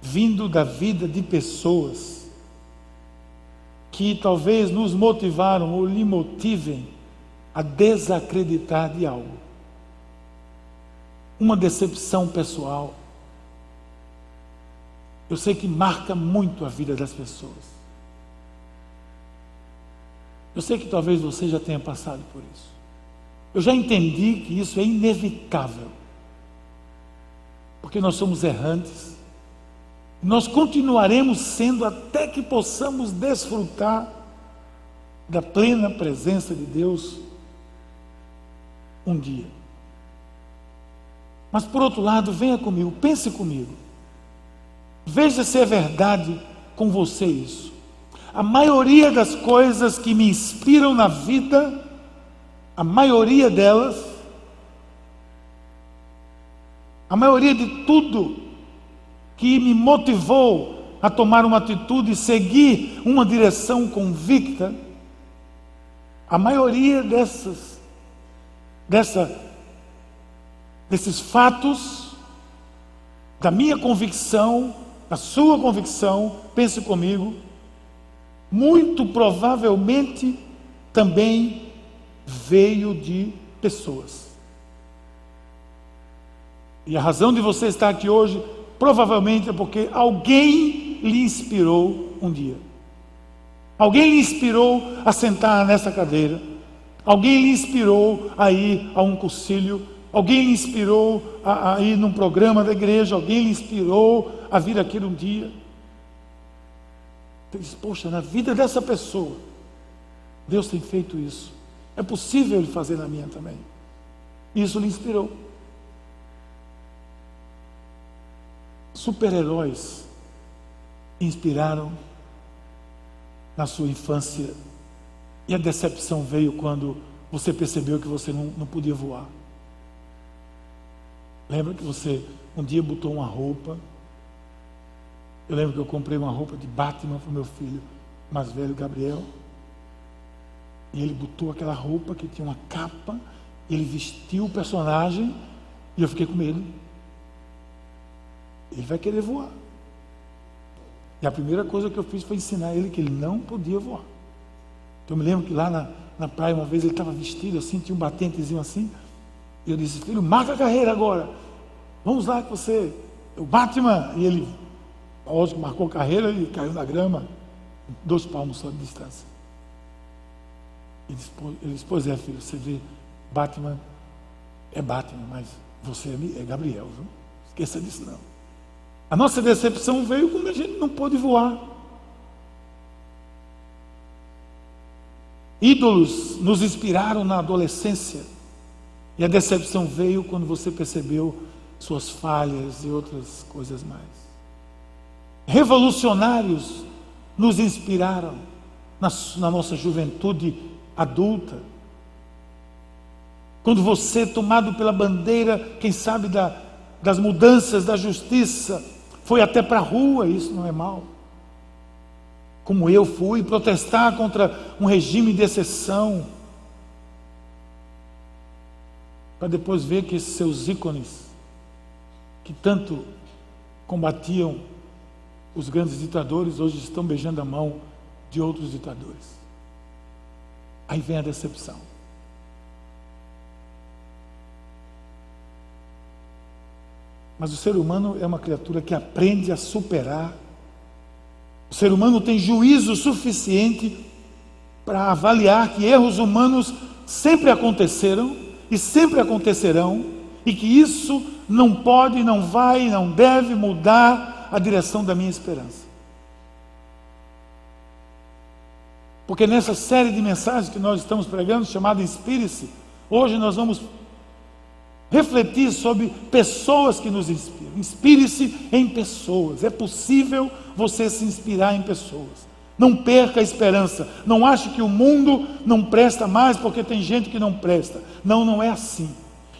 Vindo da vida de pessoas que talvez nos motivaram ou lhe motivem a desacreditar de algo. Uma decepção pessoal. Eu sei que marca muito a vida das pessoas. Eu sei que talvez você já tenha passado por isso. Eu já entendi que isso é inevitável. Porque nós somos errantes. Nós continuaremos sendo até que possamos desfrutar da plena presença de Deus um dia. Mas por outro lado, venha comigo, pense comigo. Veja se é verdade com você isso. A maioria das coisas que me inspiram na vida, a maioria delas, a maioria de tudo que me motivou a tomar uma atitude e seguir uma direção convicta, a maioria dessas, dessa, desses fatos, da minha convicção, da sua convicção, pense comigo, muito provavelmente também veio de pessoas. E a razão de você estar aqui hoje provavelmente é porque alguém lhe inspirou um dia. Alguém lhe inspirou a sentar nessa cadeira. Alguém lhe inspirou a ir a um concílio. Alguém lhe inspirou a, a ir num programa da igreja. Alguém lhe inspirou a vir aqui um dia. Ele diz, poxa, na vida dessa pessoa, Deus tem feito isso. É possível Ele fazer na minha também. Isso lhe inspirou. Super-heróis inspiraram na sua infância e a decepção veio quando você percebeu que você não, não podia voar. Lembra que você um dia botou uma roupa eu lembro que eu comprei uma roupa de Batman para o meu filho mais velho, Gabriel. E ele botou aquela roupa que tinha uma capa, ele vestiu o personagem e eu fiquei com medo. Ele vai querer voar. E a primeira coisa que eu fiz foi ensinar ele que ele não podia voar. Então eu me lembro que lá na, na praia uma vez ele estava vestido assim, tinha um batentezinho assim. Eu disse, filho, marca a carreira agora. Vamos lá que você. O Batman. E ele Lógico, marcou carreira e caiu na grama, dois palmos só de distância. Ele disse, pois é, filho, você vê, Batman é Batman, mas você é Gabriel, viu? Esqueça disso não. A nossa decepção veio quando a gente não pôde voar. Ídolos nos inspiraram na adolescência. E a decepção veio quando você percebeu suas falhas e outras coisas mais revolucionários nos inspiraram na, na nossa juventude adulta. Quando você, tomado pela bandeira, quem sabe, da, das mudanças da justiça, foi até para a rua, isso não é mal. Como eu fui protestar contra um regime de exceção, para depois ver que esses seus ícones, que tanto combatiam os grandes ditadores hoje estão beijando a mão de outros ditadores. Aí vem a decepção. Mas o ser humano é uma criatura que aprende a superar. O ser humano tem juízo suficiente para avaliar que erros humanos sempre aconteceram e sempre acontecerão, e que isso não pode, não vai, não deve mudar a direção da minha esperança. Porque nessa série de mensagens que nós estamos pregando, chamada Inspire-se, hoje nós vamos refletir sobre pessoas que nos inspiram. Inspire-se em pessoas. É possível você se inspirar em pessoas. Não perca a esperança. Não ache que o mundo não presta mais porque tem gente que não presta. Não, não é assim.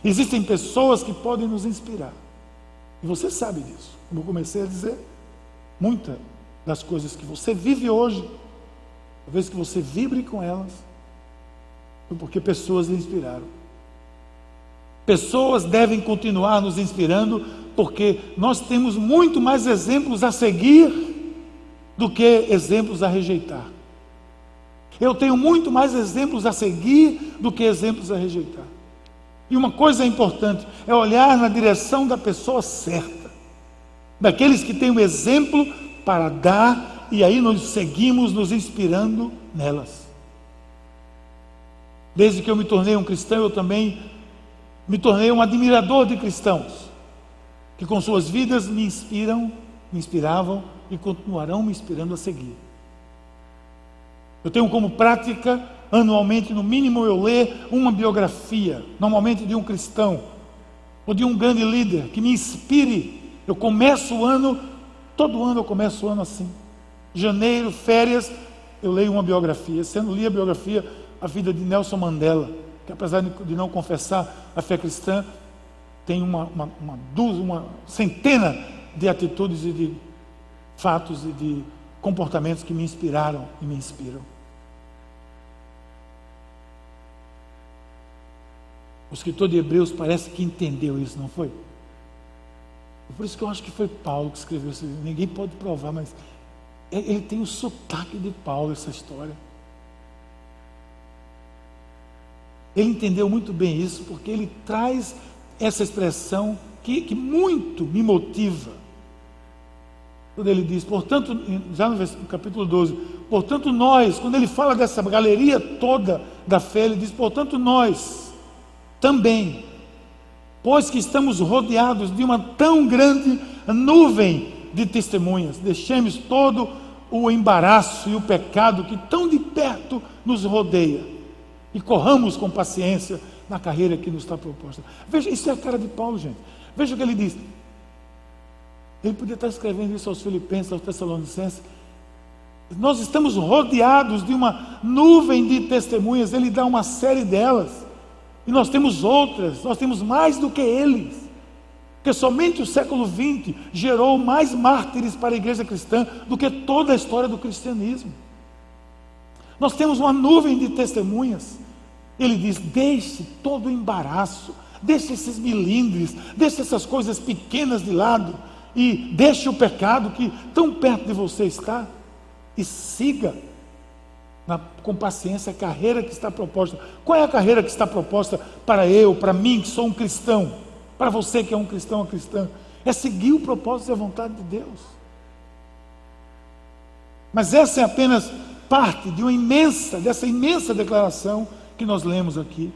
Existem pessoas que podem nos inspirar. E você sabe disso como eu comecei a dizer, muitas das coisas que você vive hoje, talvez que você vibre com elas, foi porque pessoas lhe inspiraram. Pessoas devem continuar nos inspirando porque nós temos muito mais exemplos a seguir do que exemplos a rejeitar. Eu tenho muito mais exemplos a seguir do que exemplos a rejeitar. E uma coisa importante é olhar na direção da pessoa certa, daqueles que têm o um exemplo para dar, e aí nós seguimos nos inspirando nelas. Desde que eu me tornei um cristão, eu também me tornei um admirador de cristãos, que com suas vidas me inspiram, me inspiravam e continuarão me inspirando a seguir. Eu tenho como prática, anualmente, no mínimo, eu ler uma biografia, normalmente de um cristão, ou de um grande líder, que me inspire. Eu começo o ano, todo ano eu começo o ano assim. Janeiro, férias, eu leio uma biografia. Sendo li a biografia, a vida de Nelson Mandela, que apesar de não confessar a fé cristã, tem uma, uma, uma, uma centena de atitudes e de fatos e de comportamentos que me inspiraram e me inspiram. O escritor de Hebreus parece que entendeu isso, não foi? Por isso que eu acho que foi Paulo que escreveu isso. Ninguém pode provar, mas ele tem o sotaque de Paulo, essa história. Ele entendeu muito bem isso, porque ele traz essa expressão que, que muito me motiva. Quando ele diz, portanto, já no capítulo 12, portanto nós, quando ele fala dessa galeria toda da fé, ele diz, portanto nós, também, pois que estamos rodeados de uma tão grande nuvem de testemunhas, deixemos todo o embaraço e o pecado que tão de perto nos rodeia e corramos com paciência na carreira que nos está proposta. Veja, isso é a cara de Paulo, gente. Veja o que ele diz. Ele podia estar escrevendo isso aos Filipenses, aos Tessalonicenses. Nós estamos rodeados de uma nuvem de testemunhas, ele dá uma série delas. E nós temos outras, nós temos mais do que eles. Porque somente o século XX gerou mais mártires para a igreja cristã do que toda a história do cristianismo. Nós temos uma nuvem de testemunhas. Ele diz: deixe todo o embaraço, deixe esses milindres, deixe essas coisas pequenas de lado e deixe o pecado que tão perto de você está e siga na, com paciência a carreira que está proposta. Qual é a carreira que está proposta para eu, para mim, que sou um cristão? Para você que é um cristão ou cristã? É seguir o propósito e a vontade de Deus. Mas essa é apenas parte de uma imensa, dessa imensa declaração que nós lemos aqui.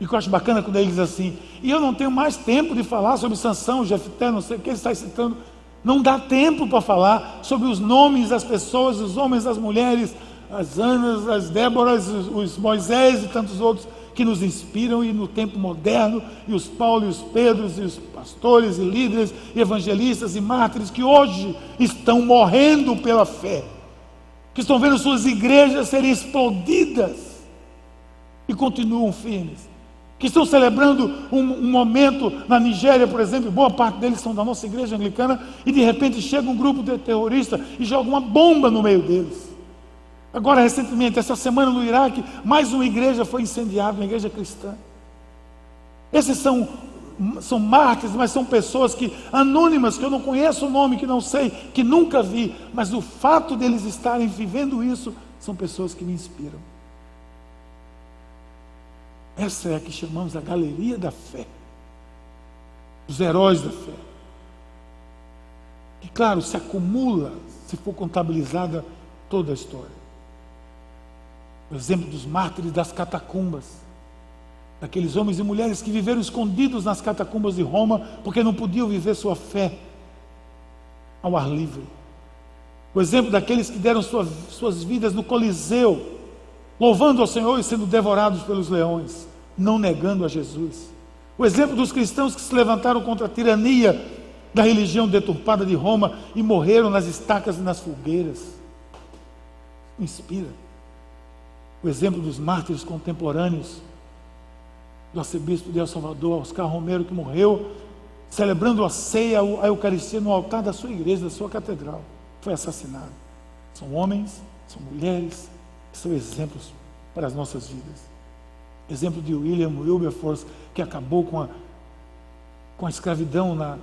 E que eu acho bacana quando ele diz assim, e eu não tenho mais tempo de falar sobre Sansão, Jefté, não sei o que ele está citando. Não dá tempo para falar sobre os nomes das pessoas, os homens, as mulheres, as Anas, as Déboras, os Moisés e tantos outros que nos inspiram e no tempo moderno, e os Paulo e os Pedros e os pastores e líderes e evangelistas e mártires que hoje estão morrendo pela fé, que estão vendo suas igrejas serem explodidas e continuam firmes que estão celebrando um, um, momento na Nigéria, por exemplo, boa parte deles são da nossa igreja anglicana, e de repente chega um grupo de terroristas e joga uma bomba no meio deles. Agora, recentemente, essa semana no Iraque, mais uma igreja foi incendiada, uma igreja cristã. Esses são, são mártires, mas são pessoas que anônimas, que eu não conheço o nome, que não sei, que nunca vi, mas o fato deles estarem vivendo isso, são pessoas que me inspiram. Essa é a que chamamos a galeria da fé. Os heróis da fé. Que, claro, se acumula se for contabilizada toda a história. O exemplo dos mártires das catacumbas. Daqueles homens e mulheres que viveram escondidos nas catacumbas de Roma porque não podiam viver sua fé ao ar livre. O exemplo daqueles que deram sua, suas vidas no Coliseu louvando ao Senhor e sendo devorados pelos leões, não negando a Jesus. O exemplo dos cristãos que se levantaram contra a tirania da religião deturpada de Roma e morreram nas estacas e nas fogueiras. Inspira. O exemplo dos mártires contemporâneos, do arcebispo de El Salvador, Oscar Romero, que morreu celebrando a ceia, a Eucaristia no altar da sua igreja, da sua catedral. Foi assassinado. São homens, são mulheres, são exemplos para as nossas vidas. Exemplo de William Wilberforce, que acabou com a, com a escravidão, na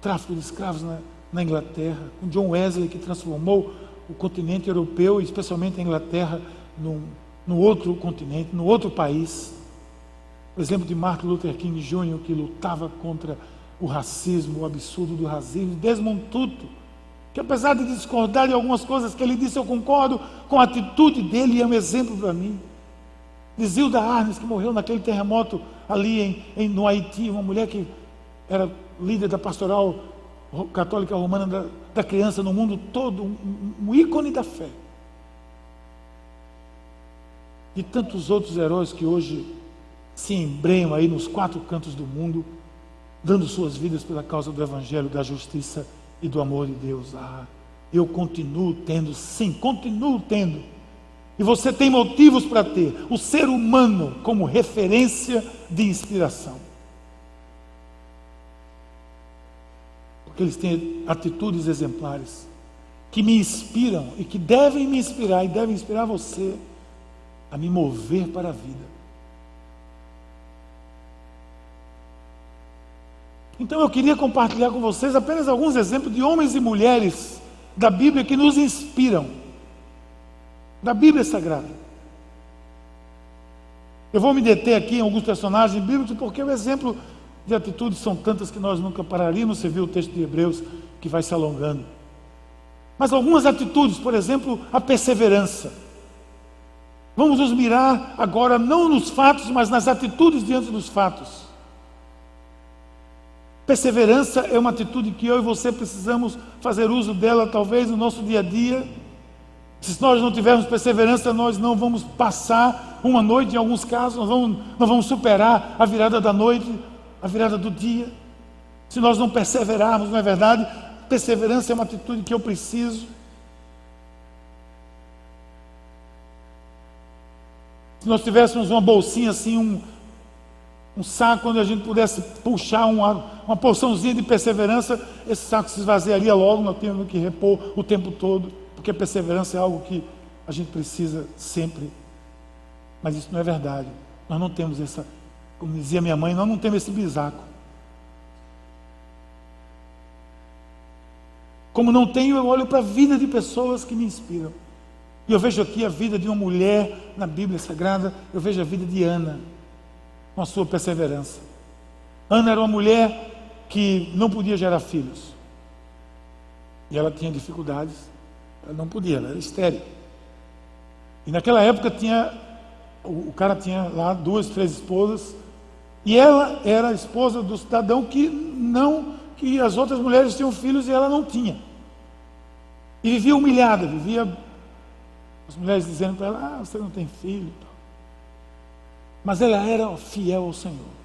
tráfico de escravos na, na Inglaterra, com John Wesley que transformou o continente europeu, especialmente a Inglaterra, num, num outro continente, num outro país. O exemplo de Martin Luther King Jr., que lutava contra o racismo, o absurdo do racismo, Desmond Tutu, que apesar de discordar de algumas coisas que ele disse, eu concordo com a atitude dele e é um exemplo para mim. De Zilda Arnes, que morreu naquele terremoto ali em, em, no Haiti, uma mulher que era líder da pastoral católica romana da, da criança no mundo todo, um, um ícone da fé. E tantos outros heróis que hoje se embrenham aí nos quatro cantos do mundo, dando suas vidas pela causa do Evangelho, da justiça e do amor de Deus. Ah, eu continuo tendo, sim, continuo tendo. E você tem motivos para ter o ser humano como referência de inspiração. Porque eles têm atitudes exemplares que me inspiram e que devem me inspirar e devem inspirar você a me mover para a vida. Então eu queria compartilhar com vocês apenas alguns exemplos de homens e mulheres da Bíblia que nos inspiram, da Bíblia Sagrada. Eu vou me deter aqui em alguns personagens bíblicos, porque o exemplo de atitudes são tantas que nós nunca pararíamos. Você viu o texto de Hebreus que vai se alongando. Mas algumas atitudes, por exemplo, a perseverança. Vamos nos mirar agora não nos fatos, mas nas atitudes diante dos fatos. Perseverança é uma atitude que eu e você precisamos fazer uso dela, talvez no nosso dia a dia. Se nós não tivermos perseverança, nós não vamos passar uma noite, em alguns casos, nós vamos, não vamos superar a virada da noite, a virada do dia. Se nós não perseverarmos, não é verdade? Perseverança é uma atitude que eu preciso. Se nós tivéssemos uma bolsinha assim, um, um saco onde a gente pudesse puxar uma, uma porçãozinha de perseverança, esse saco se esvaziaria logo, nós temos que repor o tempo todo, porque perseverança é algo que a gente precisa sempre. Mas isso não é verdade. Nós não temos essa, como dizia minha mãe, nós não temos esse bisaco. Como não tenho, eu olho para a vida de pessoas que me inspiram. E eu vejo aqui a vida de uma mulher na Bíblia Sagrada, eu vejo a vida de Ana, com a sua perseverança. Ana era uma mulher que não podia gerar filhos. E ela tinha dificuldades, ela não podia, ela era estéril. E naquela época tinha, o cara tinha lá duas, três esposas, e ela era a esposa do cidadão que não, que as outras mulheres tinham filhos e ela não tinha. E vivia humilhada, vivia as mulheres dizendo para ela, ah, você não tem filho. Mas ela era fiel ao Senhor.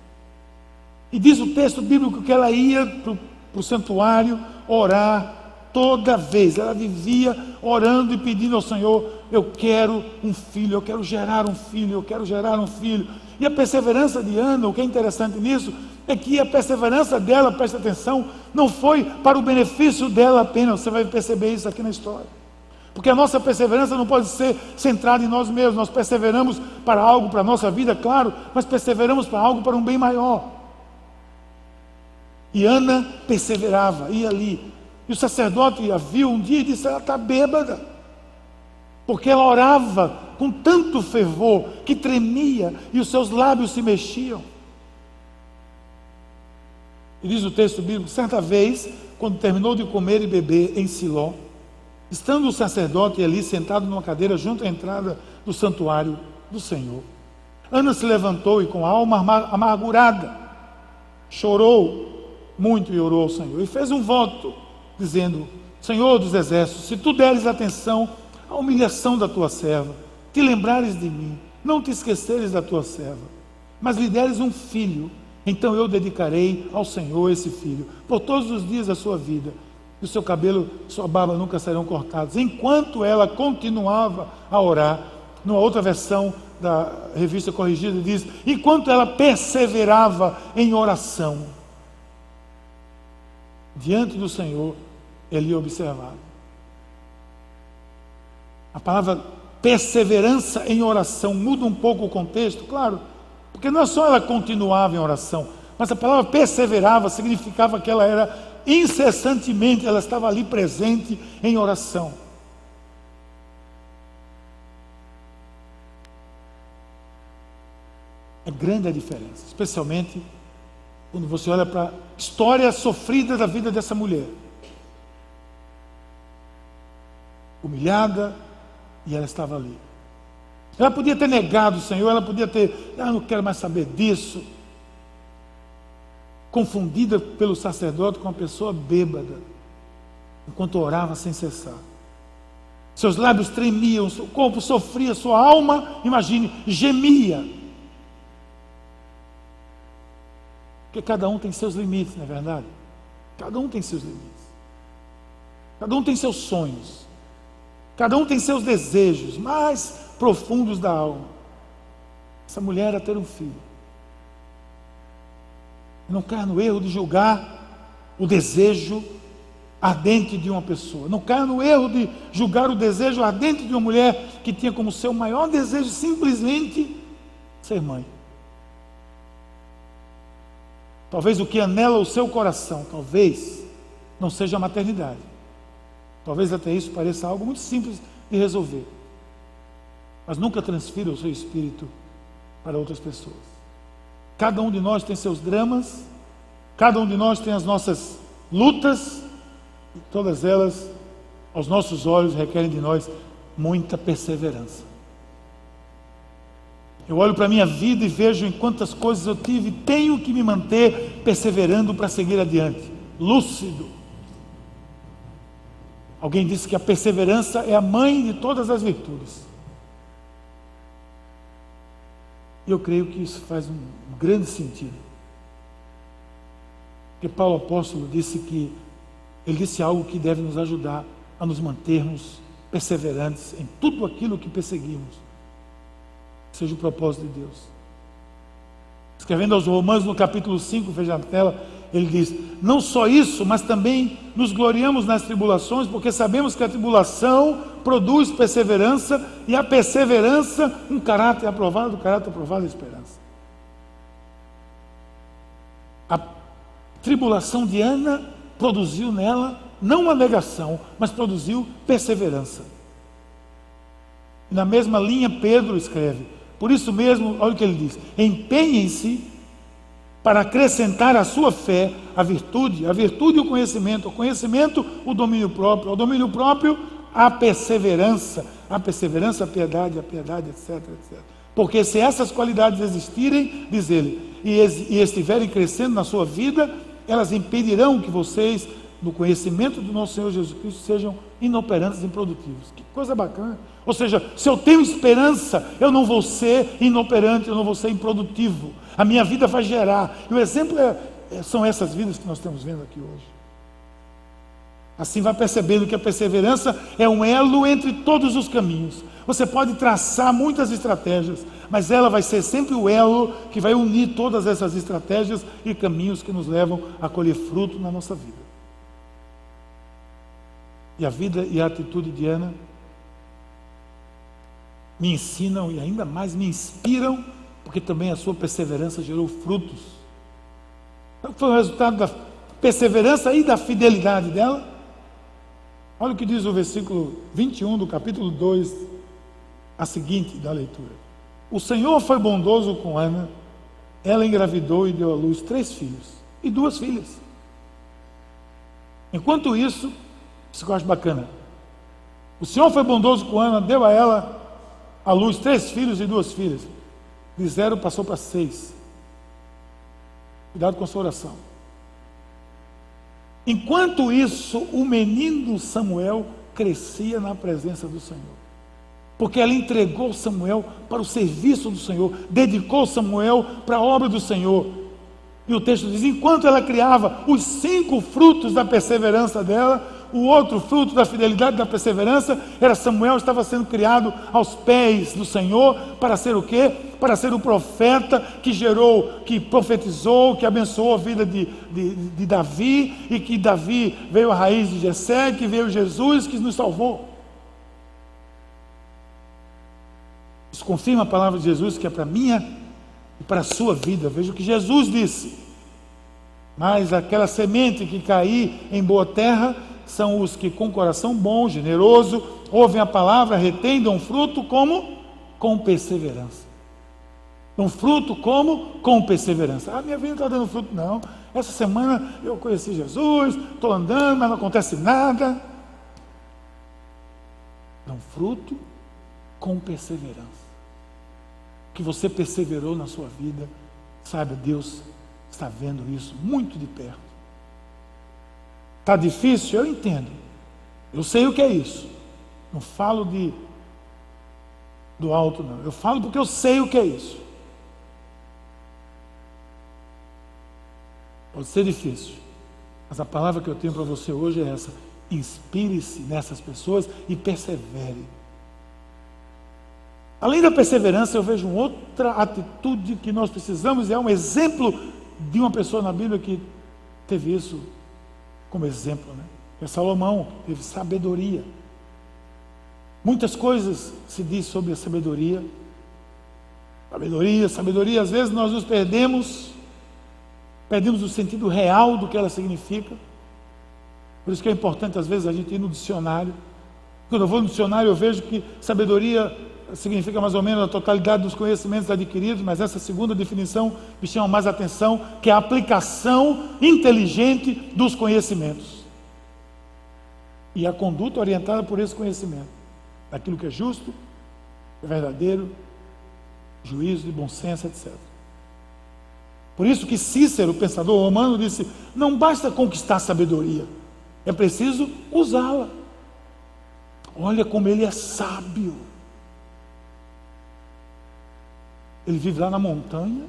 E diz o texto bíblico que ela ia para o santuário orar toda vez. Ela vivia orando e pedindo ao Senhor: Eu quero um filho, eu quero gerar um filho, eu quero gerar um filho. E a perseverança de Ana, o que é interessante nisso, é que a perseverança dela, presta atenção, não foi para o benefício dela apenas. Você vai perceber isso aqui na história. Porque a nossa perseverança não pode ser centrada em nós mesmos. Nós perseveramos para algo, para a nossa vida, claro, mas perseveramos para algo, para um bem maior. E Ana perseverava, ia ali. E o sacerdote a viu um dia e disse: Ela está bêbada. Porque ela orava com tanto fervor que tremia e os seus lábios se mexiam. E diz o texto bíblico: certa vez, quando terminou de comer e beber em Siló, estando o sacerdote ali sentado numa cadeira junto à entrada do santuário do Senhor, Ana se levantou e com a alma amargurada chorou muito e orou ao Senhor e fez um voto, dizendo: Senhor dos exércitos, se tu deres atenção à humilhação da tua serva, te lembrares de mim, não te esqueceres da tua serva, mas lhe deres um filho, então eu dedicarei ao Senhor esse filho, por todos os dias da sua vida, e o seu cabelo, sua barba nunca serão cortados. Enquanto ela continuava a orar, numa outra versão da revista corrigida diz: enquanto ela perseverava em oração, diante do Senhor, ele observava. A palavra perseverança em oração muda um pouco o contexto, claro, porque não é só ela continuava em oração, Mas a palavra perseverava significava que ela era incessantemente, ela estava ali presente em oração. É grande a diferença, especialmente quando você olha para a história sofrida da vida dessa mulher. Humilhada, e ela estava ali. Ela podia ter negado o Senhor, ela podia ter, ah, não quero mais saber disso. Confundida pelo sacerdote com uma pessoa bêbada, enquanto orava sem cessar. Seus lábios tremiam, seu corpo sofria, sua alma, imagine, gemia. Porque cada um tem seus limites, não é verdade? Cada um tem seus limites. Cada um tem seus sonhos. Cada um tem seus desejos mais profundos da alma. Essa mulher era ter um filho. Não caia no erro de julgar o desejo ardente de uma pessoa. Não caia no erro de julgar o desejo ardente de uma mulher que tinha como seu maior desejo simplesmente ser mãe. Talvez o que anela o seu coração, talvez não seja a maternidade. Talvez até isso pareça algo muito simples de resolver. Mas nunca transfira o seu espírito para outras pessoas. Cada um de nós tem seus dramas, cada um de nós tem as nossas lutas, e todas elas, aos nossos olhos, requerem de nós muita perseverança. Eu olho para a minha vida e vejo em quantas coisas eu tive, tenho que me manter perseverando para seguir adiante, lúcido, Alguém disse que a perseverança é a mãe de todas as virtudes. E eu creio que isso faz um grande sentido. Porque Paulo apóstolo disse que ele disse algo que deve nos ajudar a nos mantermos perseverantes em tudo aquilo que perseguimos. Seja o propósito de Deus. Escrevendo aos Romanos no capítulo 5, veja na tela, ele diz: Não só isso, mas também nos gloriamos nas tribulações, porque sabemos que a tribulação produz perseverança, e a perseverança, um caráter aprovado, o caráter aprovado é esperança. A tribulação de Ana produziu nela não uma negação, mas produziu perseverança. Na mesma linha, Pedro escreve: Por isso mesmo, olha o que ele diz: empenhem-se para acrescentar à sua fé a virtude, a virtude o conhecimento, o conhecimento, o domínio próprio, o domínio próprio, a perseverança, a perseverança, a piedade, a piedade, etc, etc. Porque se essas qualidades existirem, diz ele, e estiverem crescendo na sua vida, elas impedirão que vocês, no conhecimento do nosso Senhor Jesus Cristo, sejam inoperantes e improdutivos. Que coisa bacana. Ou seja, se eu tenho esperança, eu não vou ser inoperante, eu não vou ser improdutivo. A minha vida vai gerar. E o exemplo é, é, são essas vidas que nós estamos vendo aqui hoje. Assim vai percebendo que a perseverança é um elo entre todos os caminhos. Você pode traçar muitas estratégias, mas ela vai ser sempre o elo que vai unir todas essas estratégias e caminhos que nos levam a colher fruto na nossa vida. E a vida e a atitude de Ana me ensinam e ainda mais me inspiram, porque também a sua perseverança gerou frutos. Qual foi o resultado da perseverança e da fidelidade dela? Olha o que diz o versículo 21 do capítulo 2, a seguinte da leitura. O Senhor foi bondoso com Ana, ela engravidou e deu à luz três filhos e duas filhas. Enquanto isso, isso que eu acho bacana. O Senhor foi bondoso com Ana, deu a ela à luz três filhos e duas filhas. De zero passou para seis. Cuidado com a sua oração. Enquanto isso, o menino Samuel crescia na presença do Senhor. Porque ela entregou Samuel para o serviço do Senhor, dedicou Samuel para a obra do Senhor. E o texto diz: enquanto ela criava os cinco frutos da perseverança dela, o outro fruto da fidelidade da perseverança era Samuel estava sendo criado aos pés do Senhor para ser o quê? Para ser o profeta que gerou, que profetizou, que abençoou a vida de, de, de Davi e que Davi veio a raiz de Jessé, que veio Jesus que nos salvou. Isso confirma a palavra de Jesus que é para minha e para a sua vida. Veja o que Jesus disse. Mas aquela semente que cair em boa terra são os que com coração bom, generoso, ouvem a palavra, retêm, dão fruto como? Com perseverança. Dão fruto como? Com perseverança. Ah, minha vida está dando fruto. Não. Essa semana eu conheci Jesus, estou andando, mas não acontece nada. Dão fruto com perseverança. Que você perseverou na sua vida, saiba, Deus está vendo isso muito de perto. Está difícil? Eu entendo. Eu sei o que é isso. Não falo de do alto, não. Eu falo porque eu sei o que é isso. Pode ser difícil, mas a palavra que eu tenho para você hoje é essa: inspire-se nessas pessoas e persevere. Além da perseverança, eu vejo outra atitude que nós precisamos, e é um exemplo de uma pessoa na Bíblia que teve isso como exemplo, né? É Salomão, teve sabedoria. Muitas coisas se diz sobre a sabedoria. Sabedoria, sabedoria, às vezes nós nos perdemos, perdemos o sentido real do que ela significa. Por isso que é importante, às vezes, a gente ir no dicionário. Quando eu vou no dicionário, eu vejo que sabedoria significa mais ou menos a totalidade dos conhecimentos adquiridos, mas essa segunda definição me chama mais atenção, que é a aplicação inteligente dos conhecimentos. E a conduta orientada por esse conhecimento, daquilo que é justo, verdadeiro, juízo de bom senso, etc. Por isso que Cícero, pensador romano, disse: não basta conquistar sabedoria, é preciso usá-la. Olha como ele é sábio. Ele vive lá na montanha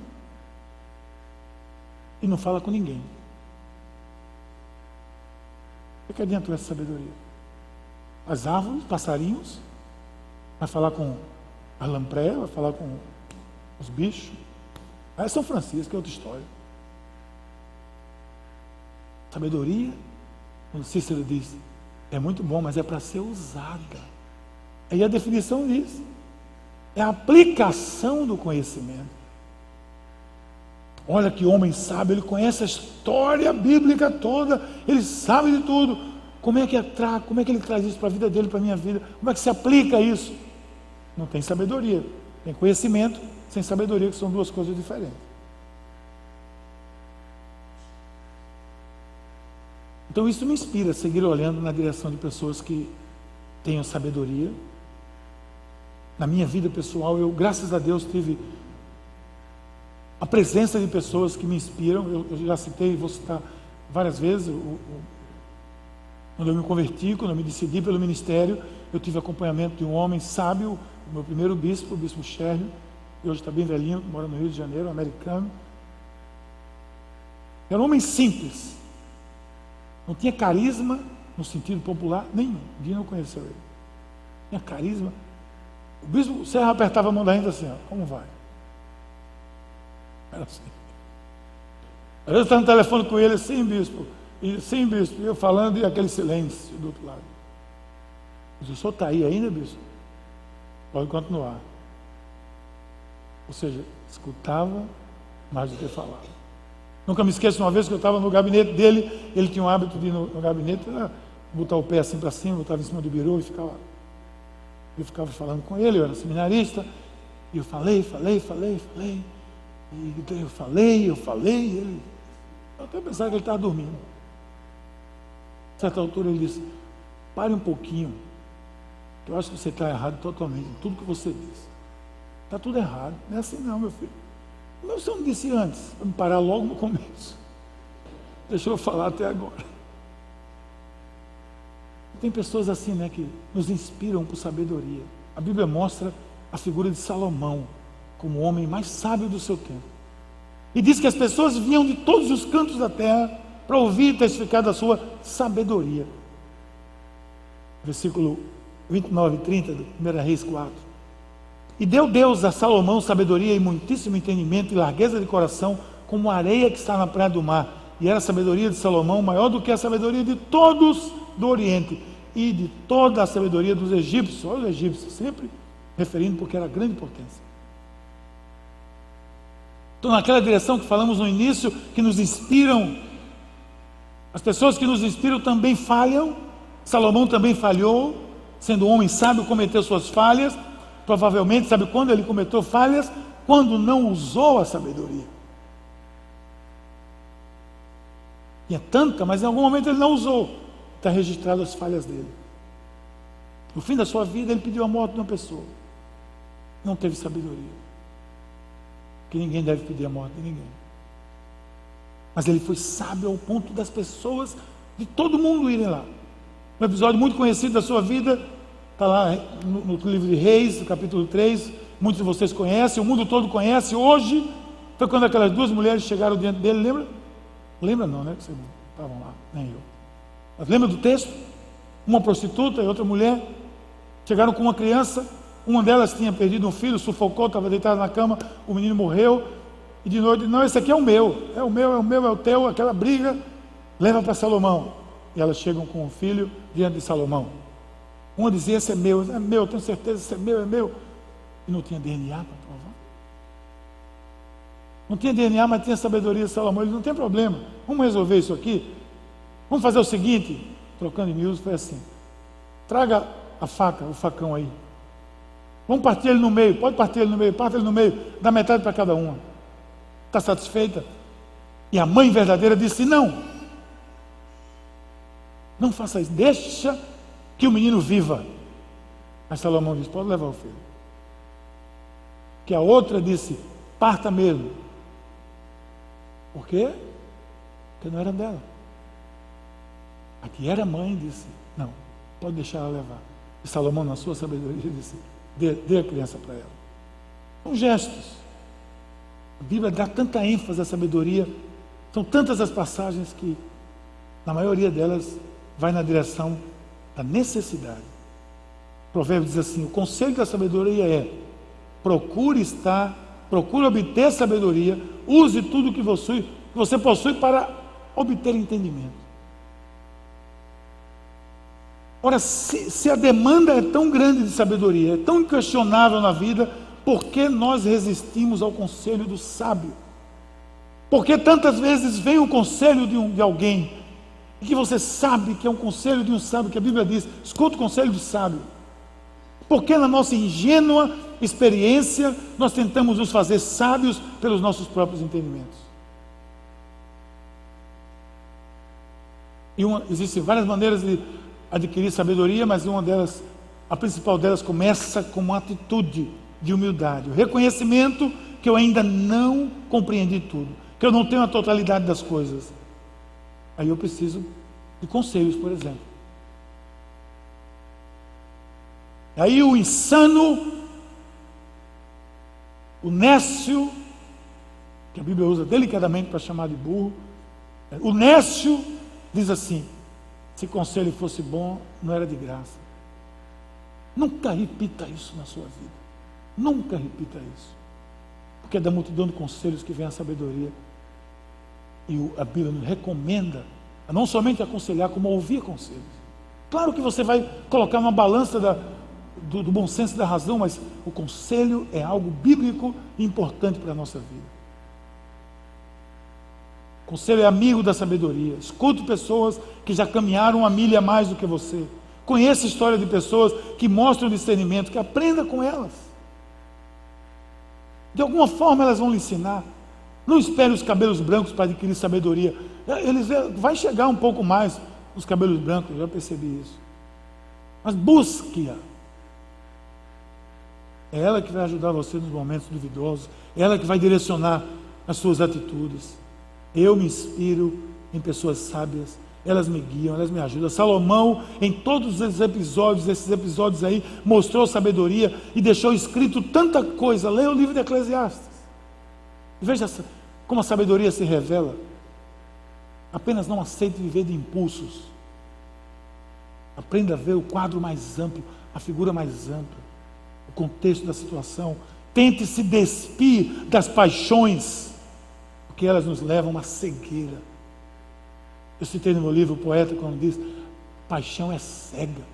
e não fala com ninguém. O que adianta essa sabedoria? As árvores, passarinhos, vai falar com a lampreia, vai falar com os bichos. É São Francisco, é outra história. Sabedoria, como Cícero diz, é muito bom, mas é para ser usada. Aí a definição diz é a aplicação do conhecimento. Olha que homem sábio, ele conhece a história bíblica toda, ele sabe de tudo. Como é que atrai, como é que ele traz isso para a vida dele, para a minha vida? Como é que se aplica isso? Não tem sabedoria. Tem conhecimento sem sabedoria, que são duas coisas diferentes. Então isso me inspira a seguir olhando na direção de pessoas que tenham sabedoria, na minha vida pessoal, eu, graças a Deus, tive a presença de pessoas que me inspiram. Eu, eu já citei, vou citar várias vezes. O, o, quando eu me converti, quando eu me decidi pelo ministério, eu tive acompanhamento de um homem sábio, o meu primeiro bispo, o bispo Sérgio, que hoje está bem velhinho, mora no Rio de Janeiro, americano. Era um homem simples, não tinha carisma no sentido popular nenhum. Ninguém não conheceu ele. Tinha carisma o bispo Serra apertava a mão da gente assim, ó, como vai? Era assim. Às vezes eu estava no telefone com ele, sim, bispo, e sim, bispo, e eu falando e aquele silêncio do outro lado. Mas o senhor está aí ainda, bispo? Pode continuar. Ou seja, escutava mais do que falava. Nunca me esqueço uma vez que eu estava no gabinete dele, ele tinha um hábito de ir no, no gabinete, né, botar o pé assim para cima, botava em cima do birô e ficava eu ficava falando com ele, eu era seminarista, e eu falei, falei, falei, falei. E eu falei, eu falei, e ele. Eu até pensava que ele estava dormindo. A certa altura ele disse, pare um pouquinho. Eu acho que você está errado totalmente em tudo que você disse. Está tudo errado. Não é assim não, meu filho. Mas você não disse antes, para me parar logo no começo. Deixa eu falar até agora. Tem pessoas assim, né, que nos inspiram por sabedoria. A Bíblia mostra a figura de Salomão como o homem mais sábio do seu tempo. E diz que as pessoas vinham de todos os cantos da terra para ouvir e testificar da sua sabedoria. Versículo 29 e 30 do 1 Reis 4. E deu Deus a Salomão sabedoria e muitíssimo entendimento e largueza de coração, como a areia que está na praia do mar. E era a sabedoria de Salomão maior do que a sabedoria de todos do Oriente e de toda a sabedoria dos egípcios. Olha os egípcios, sempre referindo porque era grande potência. Então, naquela direção que falamos no início, que nos inspiram As pessoas que nos inspiram também falham. Salomão também falhou, sendo um homem sábio, cometeu suas falhas. Provavelmente, sabe quando ele cometeu falhas? Quando não usou a sabedoria. E é tanta, mas em algum momento ele não usou. Está registrado as falhas dele. No fim da sua vida, ele pediu a morte de uma pessoa. Não teve sabedoria. Que ninguém deve pedir a morte de ninguém. Mas ele foi sábio ao ponto das pessoas, de todo mundo irem lá. Um episódio muito conhecido da sua vida, está lá no, no, livro de Reis, capítulo 3. Muitos de vocês conhecem, o mundo todo conhece. Hoje, foi quando aquelas duas mulheres chegaram diante dele, lembra? Lembra não, né? Que vocês estavam lá, nem eu. Lembra do texto? Uma prostituta e outra mulher chegaram com uma criança. Uma delas tinha perdido um filho, sufocou, estava deitada na cama, o menino morreu. E de noite, não, esse aqui é o meu, é o meu, é o meu, é o teu, aquela briga, leva para Salomão. E elas chegam com o filho diante de Salomão. Uma dizia, esse é meu, é meu, tenho certeza, esse é meu, é meu. E não tinha DNA para provar. Não tinha DNA, mas tinha sabedoria de Salomão. Ele não tem problema. Vamos resolver isso aqui. Vamos fazer o seguinte, trocando em miúdos, foi assim. Traga a faca, o facão aí. Vamos partir ele no meio, pode partir ele no meio, parte ele no meio, dá metade para cada uma. Está satisfeita? E a mãe verdadeira disse: Não, não faça isso, deixa que o menino viva. Mas Salomão disse: Pode levar o filho. Que a outra disse: Parta mesmo. Por quê? Porque não era dela. A que era mãe disse: Não, pode deixar ela levar. E Salomão, na sua sabedoria, disse: Dê, dê a criança para ela. São gestos. A Bíblia dá tanta ênfase à sabedoria, são tantas as passagens que, na maioria delas, vai na direção da necessidade. O provérbio diz assim: o conselho da sabedoria é: procure estar, procure obter sabedoria, use tudo que você, que você possui para obter entendimento. Ora, se, se, a demanda é tão grande de sabedoria, é tão inquestionável na vida, por que nós resistimos ao conselho do sábio? Porque tantas vezes vem o conselho de, um, de alguém, e que você sabe que é um conselho de um sábio, que a Bíblia diz, escuta o conselho do sábio. Porque na nossa ingênua experiência nós tentamos nos fazer sábios pelos nossos próprios entendimentos. E uma, existem várias maneiras de adquirir sabedoria, mas uma delas, a principal delas, começa com uma atitude de humildade, o reconhecimento que eu ainda não compreendi tudo, que eu não tenho a totalidade das coisas. Aí eu preciso de conselhos, por exemplo. Aí o insano, o nécio, que a Bíblia usa delicadamente para chamar de burro, o nécio diz assim: se conselho fosse bom, não era de graça. Nunca repita isso na sua vida. Nunca repita isso. Porque é da multidão de conselhos que vem a sabedoria. E a Bíblia nos recomenda a não somente aconselhar, como ouvir conselhos. Claro que você vai colocar uma balança da, do, do bom senso e da razão, mas o conselho é algo bíblico e importante para a nossa vida. Conselho é amigo da sabedoria. Escute pessoas que já caminharam uma milha mais do que você. Conheça a história de pessoas que mostram discernimento, que aprenda com elas. De alguma forma elas vão lhe ensinar. Não espere os cabelos brancos para adquirir sabedoria. Eles vai chegar um pouco mais os cabelos brancos, eu já percebi isso. Mas busque-a. É ela que vai ajudar você nos momentos duvidosos. É ela que vai direcionar as suas atitudes. Eu me inspiro em pessoas sábias elas me guiam, elas me ajudam. Salomão, em todos esses episódios, esses episódios aí, mostrou sabedoria e deixou escrito tanta coisa. Leia o livro de Eclesiastes. Veja como a sabedoria se revela. Apenas não aceite viver de impulsos. Aprenda a ver o quadro mais amplo, a figura mais ampla, o contexto da situação. Tente se despir das paixões, porque elas nos levam a cegueira. Eu citei no meu livro o poeta quando diz: paixão é cega.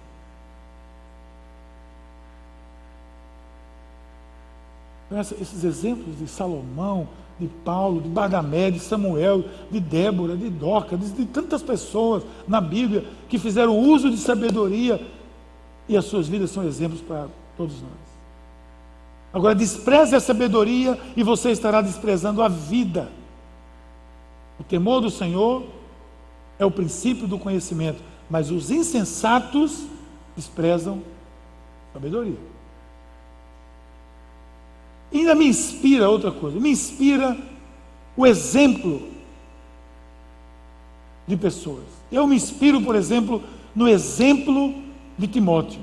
Então, esses exemplos de Salomão, de Paulo, de Barnabé, de Samuel, de Débora, de Doca, de, de tantas pessoas na Bíblia que fizeram uso de sabedoria e as suas vidas são exemplos para todos nós. Agora, despreze a sabedoria e você estará desprezando a vida. O temor do Senhor é o princípio do conhecimento, mas os insensatos desprezam sabedoria. E ainda me inspira outra coisa, me inspira o exemplo de pessoas. Eu me inspiro, por exemplo, no exemplo de Timóteo,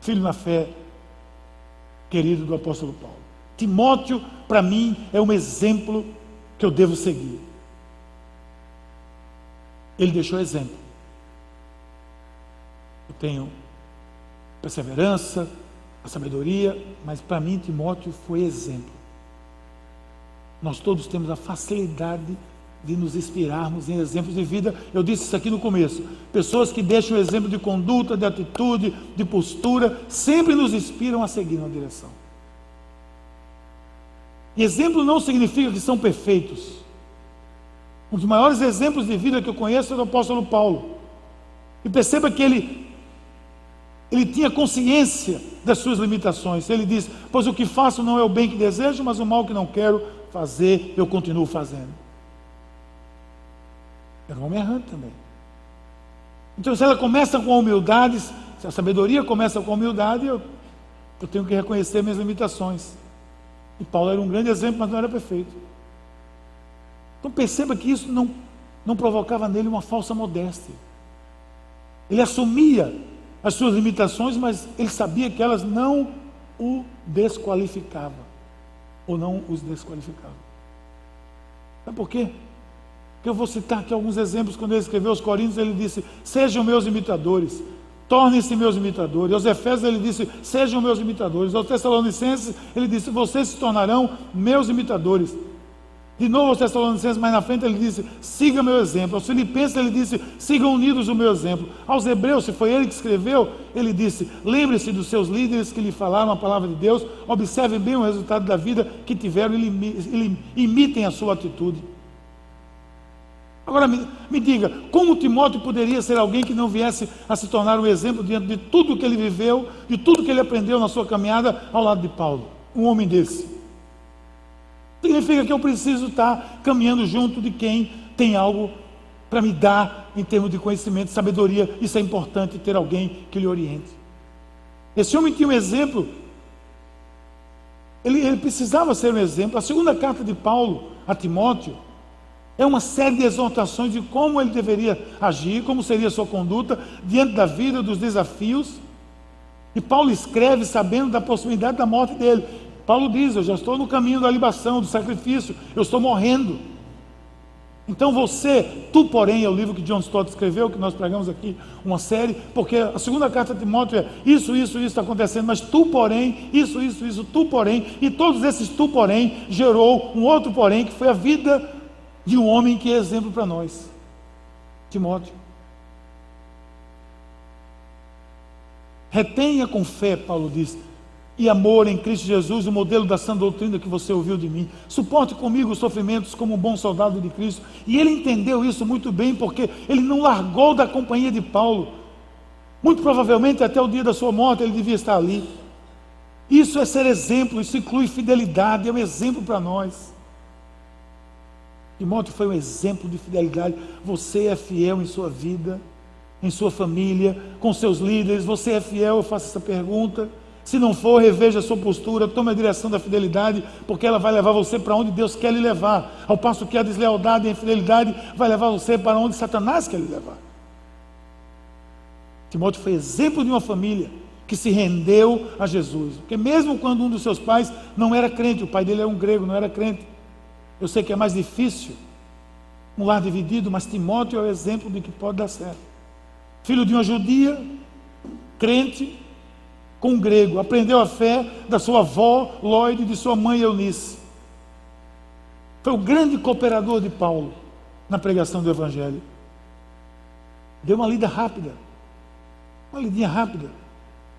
filho na fé, querido do apóstolo Paulo. Timóteo, para mim, é um exemplo que eu devo seguir. Ele deixou exemplo. Eu tenho perseverança, a sabedoria, mas para mim Timóteo foi exemplo. Nós todos temos a facilidade de nos inspirarmos em exemplos de vida. Eu disse isso aqui no começo. Pessoas que deixam exemplo de conduta, de atitude, de postura, sempre nos inspiram a seguir na direção. E exemplo não significa que são perfeitos. Um dos maiores exemplos de vida que eu conheço é o apóstolo Paulo. E perceba que ele, ele tinha consciência das suas limitações. Ele diz: Pois o que faço não é o bem que desejo, mas o mal que não quero fazer, eu continuo fazendo. Era um homem errante também. Então, se ela começa com a humildade, se a sabedoria começa com a humildade, eu, eu tenho que reconhecer minhas limitações. E Paulo era um grande exemplo, mas não era perfeito. Então perceba que isso não, não provocava nele uma falsa modéstia. Ele assumia as suas limitações, mas ele sabia que elas não o desqualificavam. Ou não os desqualificavam. Sabe por quê? Que eu vou citar aqui alguns exemplos. Quando ele escreveu aos Coríntios, ele disse: Sejam meus imitadores, tornem-se meus imitadores. Aos Efésios, ele disse: Sejam meus imitadores. Aos Tessalonicenses, ele disse: Vocês se tornarão meus imitadores. De novo aos Tessalonicenses, mais na frente ele disse: siga meu exemplo. Aos Filipenses ele disse: sigam unidos o meu exemplo. Aos Hebreus, se foi ele que escreveu, ele disse: lembre-se dos seus líderes que lhe falaram a palavra de Deus, observem bem o resultado da vida que tiveram e imitem a sua atitude. Agora me, me diga, como Timóteo poderia ser alguém que não viesse a se tornar um exemplo diante de tudo que ele viveu, de tudo que ele aprendeu na sua caminhada ao lado de Paulo? Um homem desse. Significa que eu preciso estar caminhando junto de quem tem algo para me dar em termos de conhecimento, sabedoria. Isso é importante ter alguém que lhe oriente. Esse homem tinha um exemplo. Ele, ele precisava ser um exemplo. A segunda carta de Paulo a Timóteo é uma série de exortações de como ele deveria agir, como seria a sua conduta diante da vida, dos desafios. E Paulo escreve sabendo da possibilidade da morte dele. Paulo diz: Eu já estou no caminho da libação, do sacrifício, eu estou morrendo. Então você, tu porém, é o livro que John Stott escreveu, que nós pregamos aqui uma série, porque a segunda carta de Timóteo é isso, isso, isso está acontecendo, mas tu porém, isso, isso, isso, tu porém, e todos esses tu porém gerou um outro porém, que foi a vida de um homem que é exemplo para nós, Timóteo. Retenha com fé, Paulo diz, e amor em Cristo Jesus, o modelo da sã doutrina que você ouviu de mim. Suporte comigo os sofrimentos como um bom soldado de Cristo. E ele entendeu isso muito bem, porque ele não largou da companhia de Paulo. Muito provavelmente até o dia da sua morte ele devia estar ali. Isso é ser exemplo, isso inclui fidelidade, é um exemplo para nós. Timóteo foi um exemplo de fidelidade. Você é fiel em sua vida, em sua família, com seus líderes. Você é fiel, eu faço essa pergunta. Se não for, reveja a sua postura, tome a direção da fidelidade, porque ela vai levar você para onde Deus quer lhe levar. Ao passo que a deslealdade e a infidelidade vai levar você para onde Satanás quer lhe levar. Timóteo foi exemplo de uma família que se rendeu a Jesus. Porque mesmo quando um dos seus pais não era crente, o pai dele era um grego, não era crente. Eu sei que é mais difícil um lar dividido, mas Timóteo é o exemplo de que pode dar certo. Filho de uma judia, crente, com um grego, aprendeu a fé da sua avó Lloyd e de sua mãe Eunice. Foi o grande cooperador de Paulo na pregação do Evangelho. Deu uma lida rápida, uma lidinha rápida.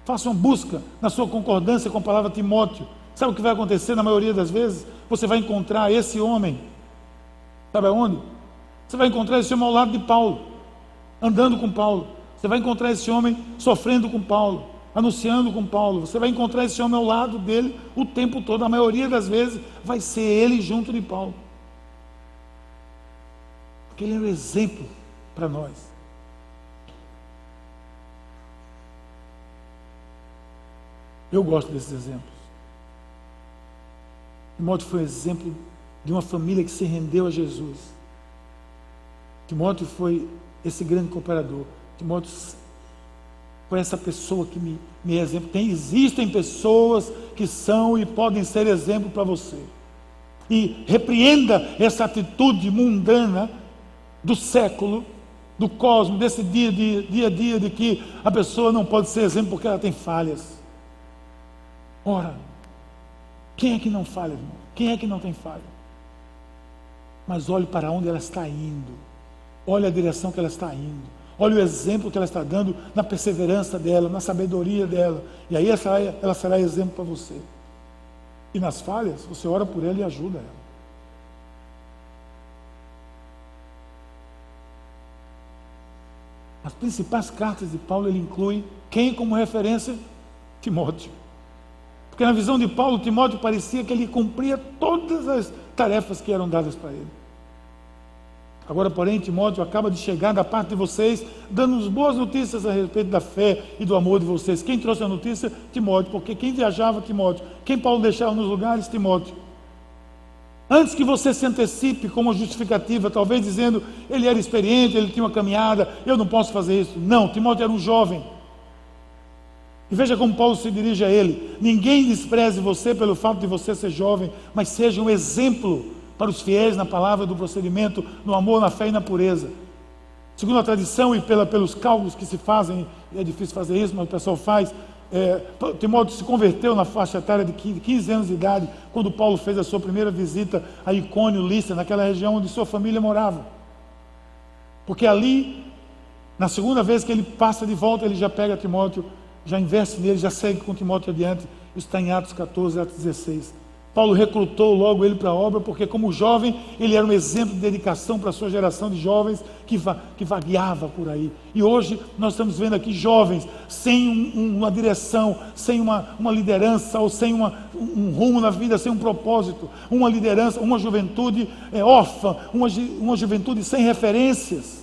Faça uma busca na sua concordância com a palavra Timóteo. Sabe o que vai acontecer na maioria das vezes? Você vai encontrar esse homem, sabe aonde? Você vai encontrar esse homem ao lado de Paulo, andando com Paulo. Você vai encontrar esse homem sofrendo com Paulo, anunciando com Paulo. Você vai encontrar esse homem ao lado dele o tempo todo. A maioria das vezes vai ser ele junto de Paulo. Porque ele é um exemplo para nós. Eu gosto desses exemplos. Timóteo foi um exemplo de uma família que se rendeu a Jesus. Timóteo foi esse grande cooperador. Timóteo foi essa pessoa que me, me é exemplo. Tem, existem pessoas que são e podem ser exemplo para você. E repreenda essa atitude mundana do século, do cosmo, desse dia, de, dia a dia de que a pessoa não pode ser exemplo porque ela tem falhas. Ora, quem é que não falha, irmão? Quem é que não tem falha? Mas olhe para onde ela está indo. Olhe a direção que ela está indo. Olhe o exemplo que ela está dando na perseverança dela, na sabedoria dela. E aí ela será, ela será exemplo para você. E nas falhas, você ora por ela e ajuda ela. As principais cartas de Paulo ele inclui quem como referência? Timóteo. Porque na visão de Paulo, Timóteo parecia que ele cumpria todas as tarefas que eram dadas para ele. Agora, porém, Timóteo acaba de chegar da parte de vocês, dando-nos boas notícias a respeito da fé e do amor de vocês. Quem trouxe a notícia? Timóteo, porque quem viajava, Timóteo. Quem Paulo deixava nos lugares? Timóteo. Antes que você se antecipe como justificativa, talvez dizendo, ele era experiente, ele tinha uma caminhada, eu não posso fazer isso. Não, Timóteo era um jovem. E veja como Paulo se dirige a ele: ninguém despreze você pelo fato de você ser jovem, mas seja um exemplo para os fiéis na palavra do procedimento, no amor, na fé e na pureza. Segundo a tradição e pela, pelos cálculos que se fazem, é difícil fazer isso, mas o pessoal faz. É, Timóteo se converteu na faixa etária de 15 anos de idade, quando Paulo fez a sua primeira visita a Icônio, Lícia, naquela região onde sua família morava. Porque ali, na segunda vez que ele passa de volta, ele já pega Timóteo já investe nele, já segue com Timóteo adiante. Isso está em Atos 14, Atos 16. Paulo recrutou logo ele para a obra, porque, como jovem, ele era um exemplo de dedicação para a sua geração de jovens que, va que vagueava por aí. E hoje nós estamos vendo aqui jovens sem um, uma direção, sem uma, uma liderança, ou sem uma, um rumo na vida, sem um propósito, uma liderança, uma juventude é, órfã, uma, uma juventude sem referências.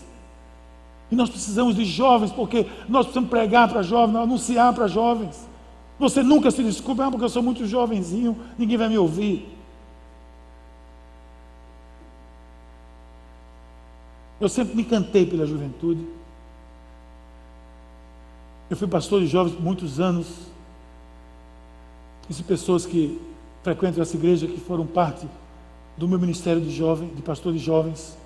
E nós precisamos de jovens, porque nós precisamos pregar para jovens, anunciar para jovens. Você nunca se desculpa, ah, porque eu sou muito jovenzinho, ninguém vai me ouvir. Eu sempre me encantei pela juventude. Eu fui pastor de jovens por muitos anos. Isso pessoas que frequentam essa igreja, que foram parte do meu ministério de jovem, de pastor de jovens.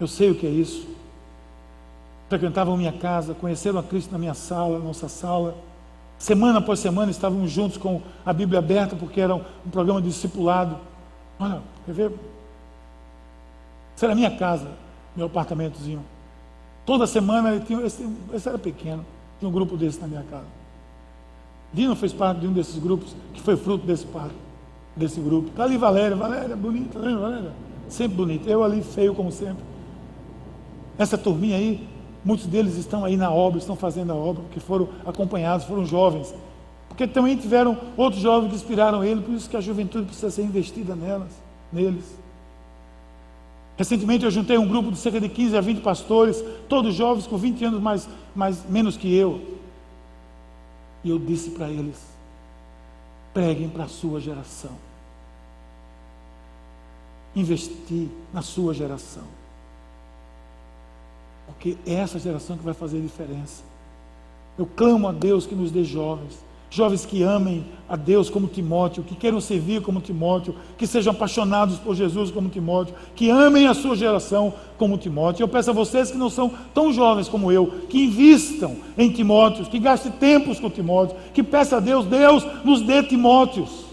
Eu sei o que é isso. Frequentavam minha casa, conheceram a Cristo na minha sala, nossa sala. Semana após semana estávamos juntos com a Bíblia aberta, porque era um, programa discipulado. Olha, quer ver? Isso era minha casa, meu apartamentozinho. Toda semana tinha, esse, esse era pequeno, tinha um grupo desse na minha casa. Dino fez parte de um desses grupos, que foi fruto desse parte, desse grupo. Está ali Valéria, Valéria, bonita, lembra Valéria? Sempre bonita. Eu ali feio como sempre. Essa turminha aí, muitos deles estão aí na obra, estão fazendo a obra, porque foram acompanhados, foram jovens. Porque também tiveram outros jovens que inspiraram ele, por isso que a juventude precisa ser investida nelas, neles. Recentemente eu juntei um grupo de cerca de 15 a 20 pastores, todos jovens com 20 anos mais, mais menos que eu. E eu disse para eles: preguem para a sua geração. Investir na sua geração. Porque é essa geração que vai fazer a diferença. Eu clamo a Deus que nos dê jovens, jovens que amem a Deus como Timóteo, que queiram servir como Timóteo, que sejam apaixonados por Jesus como Timóteo, que amem a sua geração como Timóteo. Eu peço a vocês que não são tão jovens como eu, que invistam em Timóteos, que gastem tempos com Timóteo, que peça a Deus, Deus nos dê Timóteos.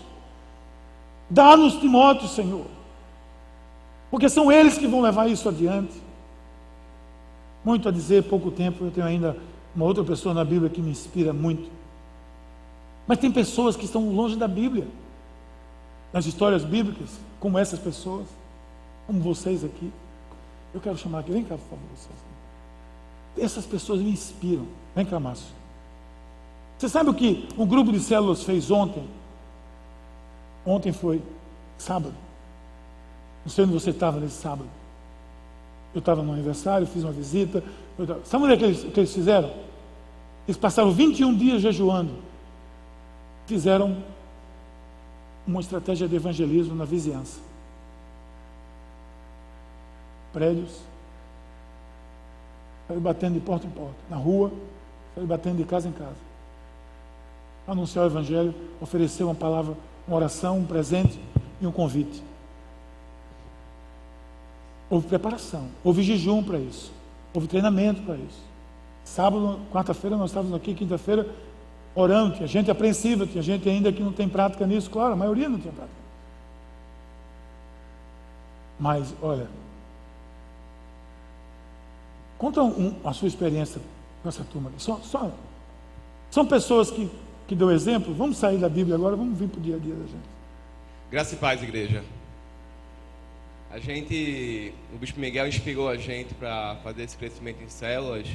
Dá-nos Timóteos, Senhor. Porque são eles que vão levar isso adiante. Muito a dizer, pouco tempo, eu tenho ainda uma outra pessoa na Bíblia que me inspira muito. Mas tem pessoas que estão longe da Bíblia, nas histórias bíblicas, como essas pessoas, como vocês aqui. Eu quero chamar aqui, vem cá, por favor, vocês. Essas pessoas me inspiram. Vem cá, Márcio. Você sabe o que um grupo de células fez ontem? Ontem foi sábado. Não sei onde você estava nesse sábado. Eu estava no aniversário, fiz uma visita. Sabe onde é que eles, que eles fizeram? Eles passaram 21 dias jejuando. Fizeram uma estratégia de evangelismo na vizinhança. Prédios. Saíram batendo de porta em porta. Na rua, saíram batendo de casa em casa. Anunciar o evangelho, oferecer uma palavra, uma oração, um presente e um convite. Houve preparação, houve jejum para isso, houve treinamento para isso. Sábado, quarta-feira, nós estávamos aqui, quinta-feira, orando. Tinha gente apreensiva, tinha gente ainda que não tem prática nisso, claro, a maioria não tinha prática. Mas, olha, conta um, a sua experiência com essa turma. Só, só, são pessoas que, que dão exemplo. Vamos sair da Bíblia agora, vamos vir para o dia a dia da gente. Graça e paz, igreja. A gente, o Bispo Miguel inspirou a gente para fazer esse crescimento em células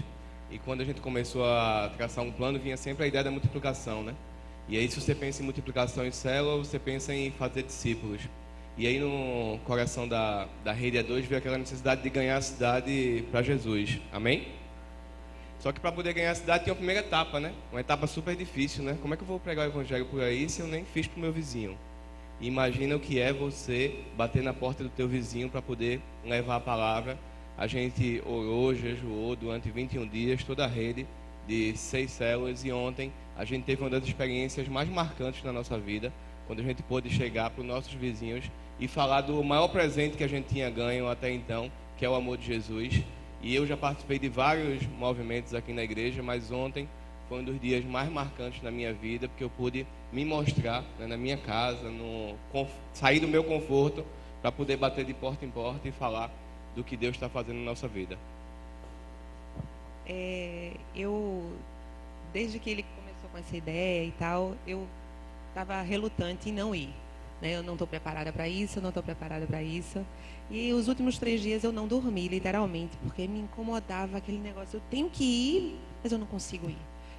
e quando a gente começou a traçar um plano vinha sempre a ideia da multiplicação, né? E aí se você pensa em multiplicação em células, você pensa em fazer discípulos. E aí no coração da, da rede A2 veio aquela necessidade de ganhar a cidade para Jesus. Amém? Só que para poder ganhar a cidade tinha uma primeira etapa, né? Uma etapa super difícil, né? Como é que eu vou pregar o evangelho por aí se eu nem fiz para o meu vizinho? Imagina o que é você bater na porta do teu vizinho para poder levar a palavra. A gente orou, jejuou durante 21 dias, toda a rede de seis células e ontem a gente teve uma das experiências mais marcantes na nossa vida, quando a gente pôde chegar para os nossos vizinhos e falar do maior presente que a gente tinha ganho até então, que é o amor de Jesus. E eu já participei de vários movimentos aqui na igreja, mas ontem foi um dos dias mais marcantes na minha vida, porque eu pude me mostrar né, na minha casa, no, sair do meu conforto para poder bater de porta em porta e falar do que Deus está fazendo na nossa vida. É, eu, desde que ele começou com essa ideia e tal, eu estava relutante em não ir. Né? Eu não estou preparada para isso, eu não estou preparada para isso. E os últimos três dias eu não dormi, literalmente, porque me incomodava aquele negócio. Eu tenho que ir, mas eu não consigo ir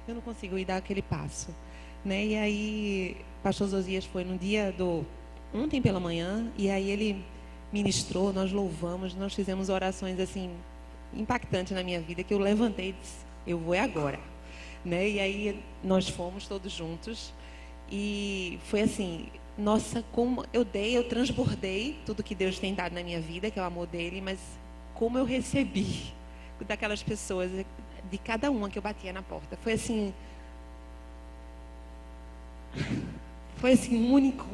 eu não consigo ir dar aquele passo. Né? E aí, pastor Josias foi no dia do ontem pela manhã e aí ele ministrou, nós louvamos, nós fizemos orações assim impactantes na minha vida que eu levantei e disse, eu vou é agora, né? E aí nós fomos todos juntos e foi assim, nossa, como eu dei, eu transbordei tudo que Deus tem dado na minha vida, que é o amor dele, mas como eu recebi daquelas pessoas, de cada uma que eu batia na porta. Foi assim. Foi assim, único.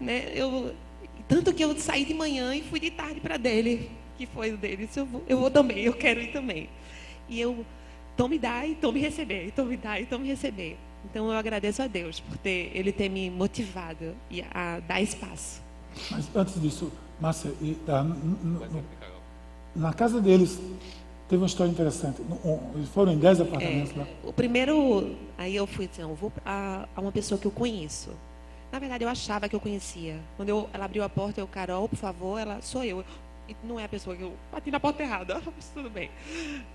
Né? Eu, tanto que eu saí de manhã e fui de tarde para dele, que foi o dele. Eu vou, eu vou também, eu quero ir também. E eu, então me dá, então me receber, então me dá, então me receber. Então eu agradeço a Deus por ter, ele ter me motivado a dar espaço. Mas antes disso, Márcia, tá, na casa deles, Teve uma história interessante. Foram em 10 apartamentos é, lá. O primeiro, aí eu fui assim, eu vou a, a, uma pessoa que eu conheço. Na verdade, eu achava que eu conhecia. Quando eu, ela abriu a porta, eu, Carol, por favor, ela, sou eu. E não é a pessoa que eu bati na porta errada, mas tudo bem.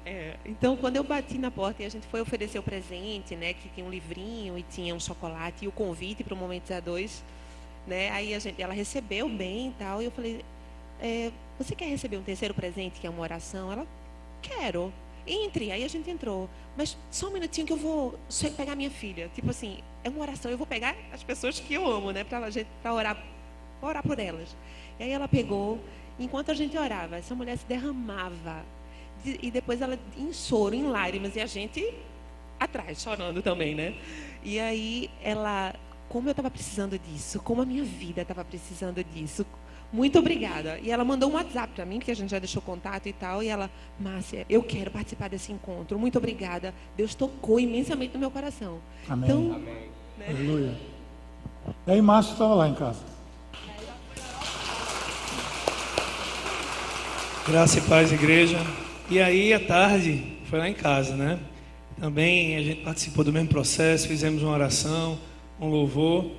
É, então, quando eu bati na porta e a gente foi oferecer o presente, né, que tinha um livrinho e tinha um chocolate e o convite para o Momento A2, né, aí a gente, ela recebeu bem e tal, e eu falei, é, você quer receber um terceiro presente, que é uma oração? Ela, Quero. Entre. Aí a gente entrou. Mas só um minutinho que eu vou pegar minha filha. Tipo assim, é uma oração. Eu vou pegar as pessoas que eu amo, né? Para orar, orar por elas. E aí ela pegou. Enquanto a gente orava, essa mulher se derramava. E depois ela em choro, em lágrimas. E a gente atrás, chorando também, né? E aí ela, como eu estava precisando disso, como a minha vida estava precisando disso, muito obrigada. E ela mandou um WhatsApp para mim, porque a gente já deixou contato e tal. E ela, Márcia, eu quero participar desse encontro. Muito obrigada. Deus tocou imensamente no meu coração. Amém. Então, Amém. Né? Aleluia. E aí, Márcio estava lá em casa. Graça e paz, igreja. E aí, à tarde, foi lá em casa, né? Também a gente participou do mesmo processo, fizemos uma oração, com louvor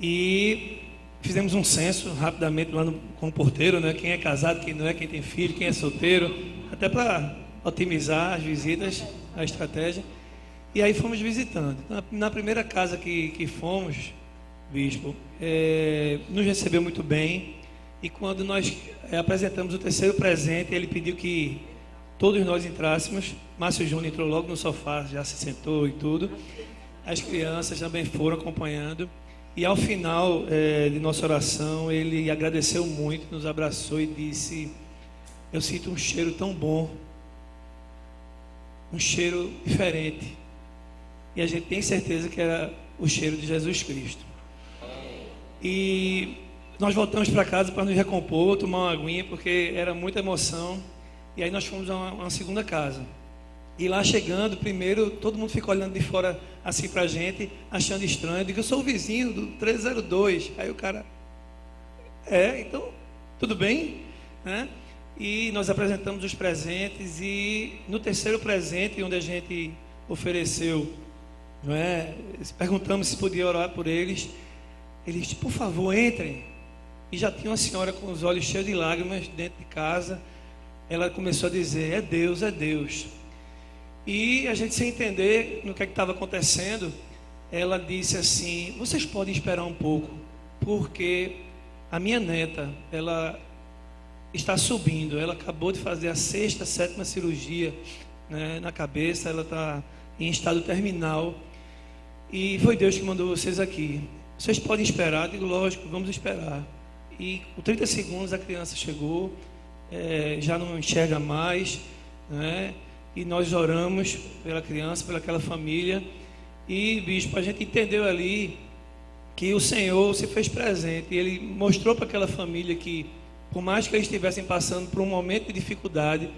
e fizemos um censo rapidamente lá no, com o porteiro, né? Quem é casado, quem não é, quem tem filho, quem é solteiro, até para otimizar as visitas, a estratégia. E aí fomos visitando. Na, na primeira casa que, que fomos, bispo, é, nos recebeu muito bem. E quando nós é, apresentamos o terceiro presente, ele pediu que todos nós entrássemos. Márcio Júnior entrou logo no sofá, já se sentou e tudo. As crianças também foram acompanhando. E ao final é, de nossa oração, ele agradeceu muito, nos abraçou e disse: Eu sinto um cheiro tão bom, um cheiro diferente. E a gente tem certeza que era o cheiro de Jesus Cristo. E nós voltamos para casa para nos recompor, tomar uma aguinha, porque era muita emoção. E aí nós fomos a uma, uma segunda casa. E lá chegando, primeiro, todo mundo ficou olhando de fora assim pra gente, achando estranho. Eu digo, eu sou o vizinho do 302. Aí o cara, é, então, tudo bem? Né? E nós apresentamos os presentes e no terceiro presente, onde a gente ofereceu, não é? perguntamos se podia orar por eles. Eles, por favor, entrem. E já tinha uma senhora com os olhos cheios de lágrimas dentro de casa. Ela começou a dizer: É Deus, é Deus. E a gente sem entender no que é estava acontecendo, ela disse assim: "Vocês podem esperar um pouco, porque a minha neta, ela está subindo. Ela acabou de fazer a sexta, sétima cirurgia né, na cabeça. Ela está em estado terminal. E foi Deus que mandou vocês aqui. Vocês podem esperar? Digo, lógico, vamos esperar. E com 30 segundos a criança chegou, é, já não enxerga mais, né? E nós oramos pela criança, pelaquela família. E, bispo, a gente entendeu ali que o Senhor se fez presente. E Ele mostrou para aquela família que, por mais que eles estivessem passando por um momento de dificuldade,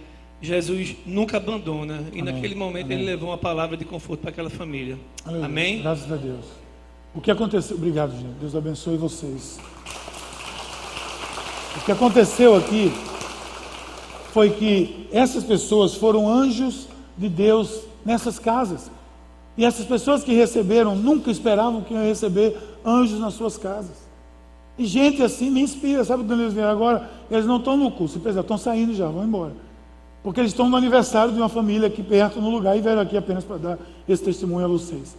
Jesus nunca abandona. E Amém. naquele momento Amém. Ele levou uma palavra de conforto para aquela família. Aleluia. Amém? Graças a Deus. O que aconteceu? Obrigado, gente. Deus abençoe vocês. O que aconteceu aqui foi que essas pessoas foram anjos de Deus nessas casas. E essas pessoas que receberam nunca esperavam que iam receber anjos nas suas casas. E gente assim me inspira, sabe vieram agora? Eles não estão no curso, estão saindo já, vão embora. Porque eles estão no aniversário de uma família aqui perto, no lugar, e vieram aqui apenas para dar esse testemunho a vocês.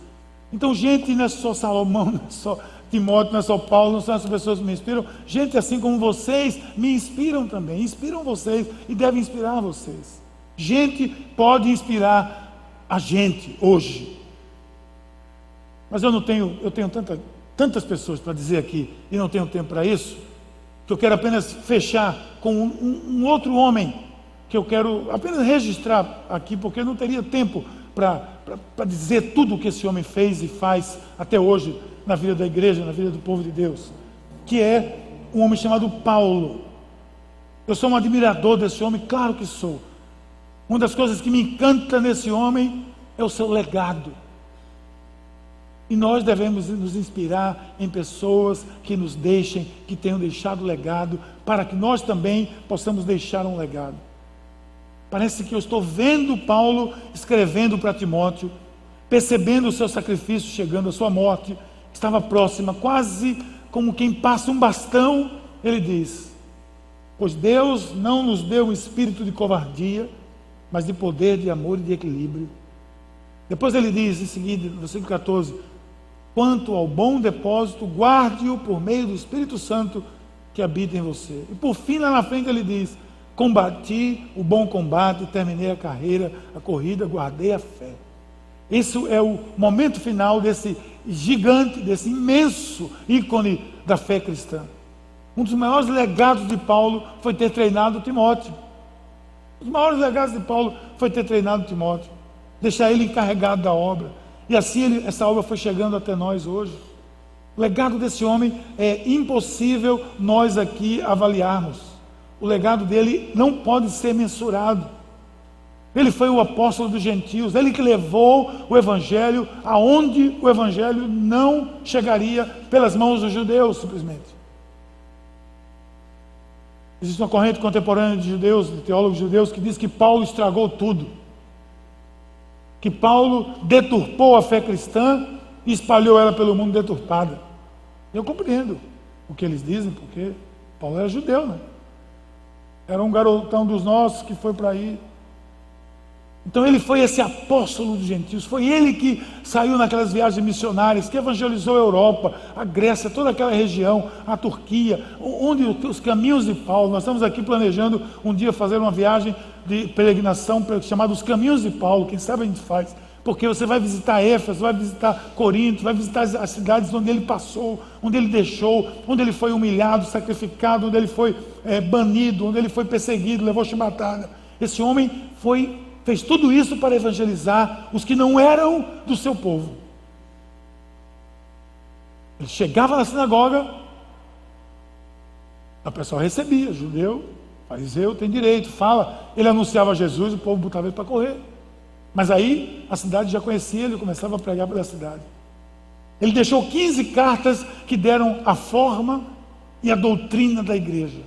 Então, gente, não é só Salomão, não é só Timóteo, não é só Paulo, não são essas pessoas que me inspiram. Gente assim como vocês me inspiram também, inspiram vocês e devem inspirar vocês. Gente pode inspirar a gente hoje. Mas eu não tenho, eu tenho tanta, tantas pessoas para dizer aqui e não tenho tempo para isso, que eu quero apenas fechar com um, um outro homem que eu quero apenas registrar aqui, porque eu não teria tempo para dizer tudo o que esse homem fez e faz até hoje na vida da igreja, na vida do povo de Deus, que é um homem chamado Paulo. Eu sou um admirador desse homem, claro que sou. Uma das coisas que me encanta nesse homem é o seu legado. E nós devemos nos inspirar em pessoas que nos deixem, que tenham deixado legado, para que nós também possamos deixar um legado. Parece que eu estou vendo Paulo escrevendo para Timóteo, percebendo o seu sacrifício chegando à sua morte, estava próxima, quase como quem passa um bastão, ele diz: Pois Deus não nos deu um espírito de covardia, mas de poder, de amor e de equilíbrio. Depois ele diz em seguida, no versículo 14: Quanto ao bom depósito, guarde-o por meio do Espírito Santo que habita em você. E por fim, lá na frente, ele diz: Combati o bom combate, terminei a carreira, a corrida, guardei a fé. Isso é o momento final desse gigante, desse imenso ícone da fé cristã. Um dos maiores legados de Paulo foi ter treinado Timóteo. Um dos maiores legados de Paulo foi ter treinado Timóteo, deixar ele encarregado da obra. E assim ele, essa obra foi chegando até nós hoje. O legado desse homem é impossível nós aqui avaliarmos. O legado dele não pode ser mensurado. Ele foi o apóstolo dos gentios, ele que levou o evangelho aonde o evangelho não chegaria pelas mãos dos judeus, simplesmente. Existe uma corrente contemporânea de judeus, de teólogos judeus, que diz que Paulo estragou tudo. Que Paulo deturpou a fé cristã e espalhou ela pelo mundo deturpada. Eu compreendo o que eles dizem, porque Paulo era judeu, né? Era um garotão dos nossos que foi para aí. Então ele foi esse apóstolo dos gentios, foi ele que saiu naquelas viagens missionárias, que evangelizou a Europa, a Grécia, toda aquela região, a Turquia, onde os caminhos de Paulo. Nós estamos aqui planejando um dia fazer uma viagem de peregrinação chamada Os Caminhos de Paulo, quem sabe a gente faz. Porque você vai visitar Éfeso, vai visitar Corinto, vai visitar as cidades onde ele passou, onde ele deixou, onde ele foi humilhado, sacrificado, onde ele foi é, banido, onde ele foi perseguido, levou chibatada. Esse homem foi, fez tudo isso para evangelizar os que não eram do seu povo. Ele chegava na sinagoga, a pessoa recebia, judeu, fariseu, tem direito, fala. Ele anunciava Jesus, o povo botava ele para correr. Mas aí a cidade já conhecia ele, começava a pregar pela cidade. Ele deixou 15 cartas que deram a forma e a doutrina da igreja.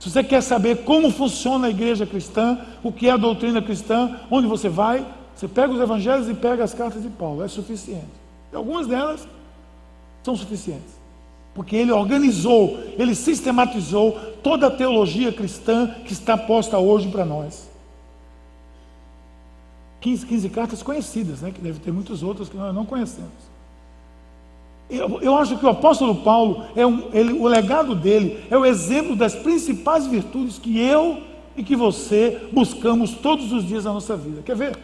Se você quer saber como funciona a igreja cristã, o que é a doutrina cristã, onde você vai, você pega os evangelhos e pega as cartas de Paulo, é suficiente. E algumas delas são suficientes. Porque ele organizou, ele sistematizou toda a teologia cristã que está posta hoje para nós. 15, 15 cartas conhecidas, né? que deve ter muitas outras que nós não conhecemos. Eu, eu acho que o apóstolo Paulo, é um, ele, o legado dele é o exemplo das principais virtudes que eu e que você buscamos todos os dias na nossa vida. Quer ver?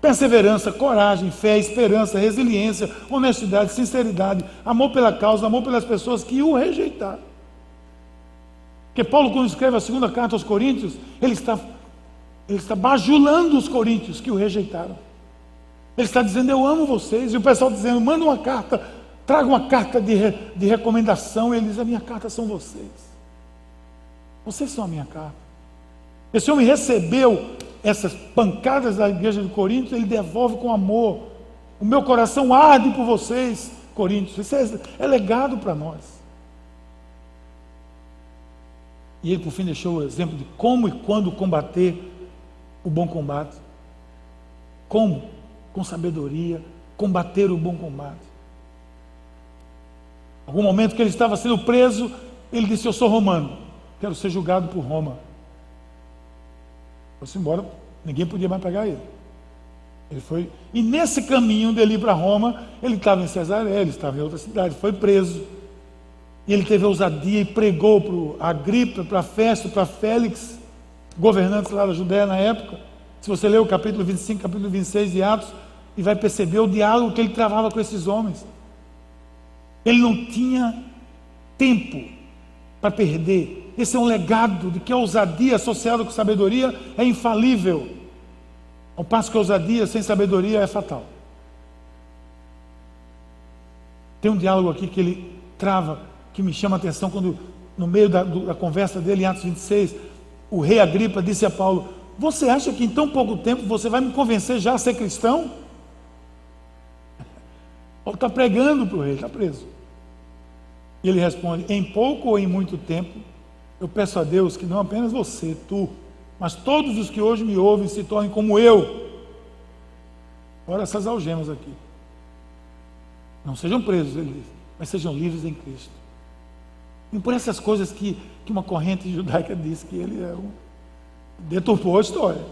Perseverança, coragem, fé, esperança, resiliência, honestidade, sinceridade, amor pela causa, amor pelas pessoas que o rejeitaram. Porque Paulo, quando escreve a segunda carta aos Coríntios, ele está ele está bajulando os coríntios que o rejeitaram. Ele está dizendo: Eu amo vocês. E o pessoal dizendo: Manda uma carta, traga uma carta de, de recomendação. E ele diz: A minha carta são vocês. Vocês são a minha carta. Esse homem recebeu essas pancadas da igreja de Coríntios, ele devolve com amor. O meu coração arde por vocês, Coríntios. Isso é, é legado para nós. E ele, por fim, deixou o exemplo de como e quando combater o bom combate. Como? Com sabedoria, combater o bom combate. Algum momento que ele estava sendo preso, ele disse: Eu sou romano, quero ser julgado por Roma. Foi-se embora, ninguém podia mais pegar ele. Ele foi, e nesse caminho dele para Roma, ele estava em Cesareia, ele estava em outra cidade, foi preso. E ele teve ousadia e pregou para Agripa, para Festo, para Félix governantes lá da Judéia na época. Se você ler o capítulo 25, capítulo 26 de Atos, e vai perceber o diálogo que ele travava com esses homens. Ele não tinha tempo para perder. Esse é um legado de que a ousadia associada com sabedoria é infalível. Ao passo que a ousadia sem sabedoria é fatal. Tem um diálogo aqui que ele trava, que me chama a atenção quando, no meio da, da conversa dele em Atos 26, o rei Agripa disse a Paulo: Você acha que em tão pouco tempo você vai me convencer já a ser cristão? Paulo está pregando para o rei, está preso. E ele responde: Em pouco ou em muito tempo, eu peço a Deus que não apenas você, tu, mas todos os que hoje me ouvem se tornem como eu. Olha essas algemas aqui. Não sejam presos, ele diz, mas sejam livres em Cristo. E por essas coisas que, que uma corrente judaica disse que ele é um, deturpou a história.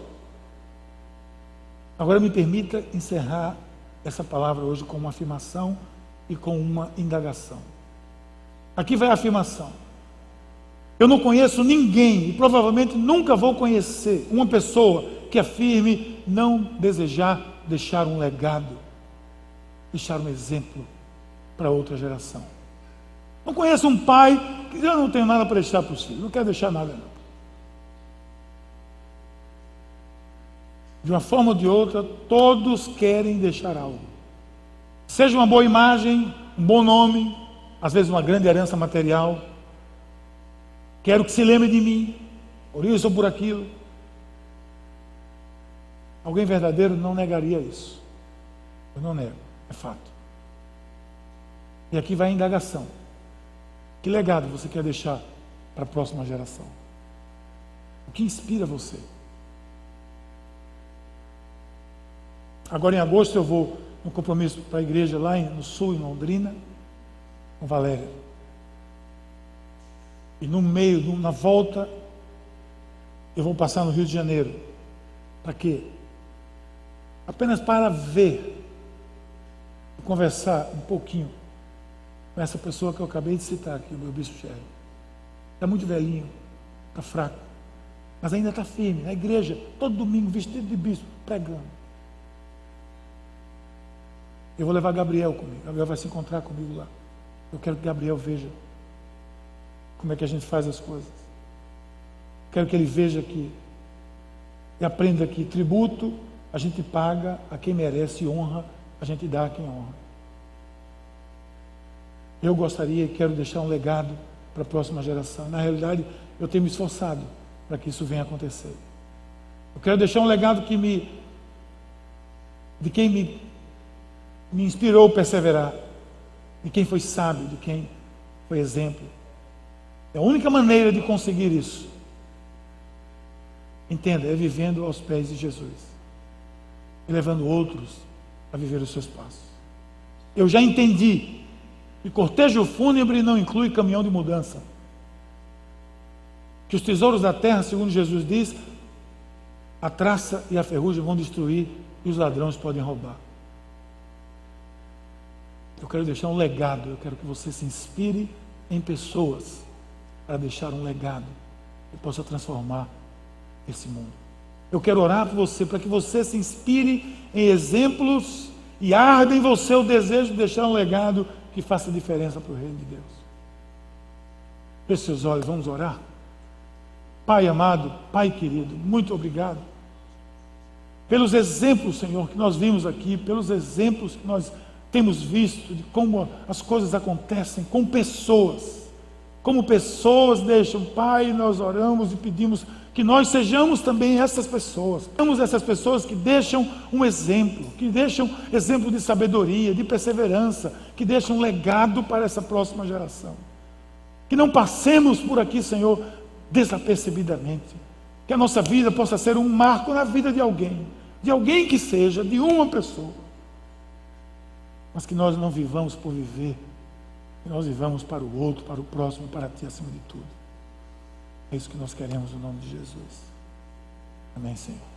Agora me permita encerrar essa palavra hoje com uma afirmação e com uma indagação. Aqui vai a afirmação. Eu não conheço ninguém e provavelmente nunca vou conhecer uma pessoa que afirme não desejar deixar um legado, deixar um exemplo para outra geração. Não conheço um pai que eu não tenho nada para deixar para os filhos, não quero deixar nada não. De uma forma ou de outra, todos querem deixar algo. Seja uma boa imagem, um bom nome, às vezes uma grande herança material. Quero que se lembre de mim, por isso ou por aquilo. Alguém verdadeiro não negaria isso. Eu não nego, é fato. E aqui vai a indagação. Que legado você quer deixar para a próxima geração? O que inspira você? Agora em agosto eu vou um compromisso para a igreja lá no sul, em Londrina, com Valéria. E no meio, na volta, eu vou passar no Rio de Janeiro. Para quê? Apenas para ver, conversar um pouquinho com essa pessoa que eu acabei de citar aqui, o meu bispo Sherry. Está muito velhinho, está fraco, mas ainda está firme, na igreja, todo domingo, vestido de bispo, pregando. Eu vou levar Gabriel comigo, Gabriel vai se encontrar comigo lá. Eu quero que Gabriel veja como é que a gente faz as coisas. Quero que ele veja que e aprenda que tributo a gente paga a quem merece honra, a gente dá a quem honra. Eu gostaria e quero deixar um legado para a próxima geração. Na realidade, eu tenho me esforçado para que isso venha acontecer. Eu quero deixar um legado que me de quem me, me inspirou a perseverar, de quem foi sábio, de quem foi exemplo. É a única maneira de conseguir isso. Entenda, é vivendo aos pés de Jesus e levando outros a viver os seus passos. Eu já entendi e cortejo fúnebre não inclui caminhão de mudança. Que os tesouros da terra, segundo Jesus diz, a traça e a ferrugem vão destruir e os ladrões podem roubar. Eu quero deixar um legado, eu quero que você se inspire em pessoas para deixar um legado que possa transformar esse mundo. Eu quero orar por você para que você se inspire em exemplos e arda em você o desejo de deixar um legado que faça diferença para o reino de Deus. Feche seus olhos, vamos orar. Pai amado, Pai querido, muito obrigado pelos exemplos, Senhor, que nós vimos aqui, pelos exemplos que nós temos visto de como as coisas acontecem com pessoas. Como pessoas deixam, Pai, nós oramos e pedimos que nós sejamos também essas pessoas. Somos essas pessoas que deixam um exemplo, que deixam exemplo de sabedoria, de perseverança, que deixam um legado para essa próxima geração. Que não passemos por aqui, Senhor, desapercebidamente. Que a nossa vida possa ser um marco na vida de alguém, de alguém que seja, de uma pessoa. Mas que nós não vivamos por viver, que nós vivamos para o outro, para o próximo, para ti acima de tudo. É isso que nós queremos no nome de Jesus. Amém, Senhor.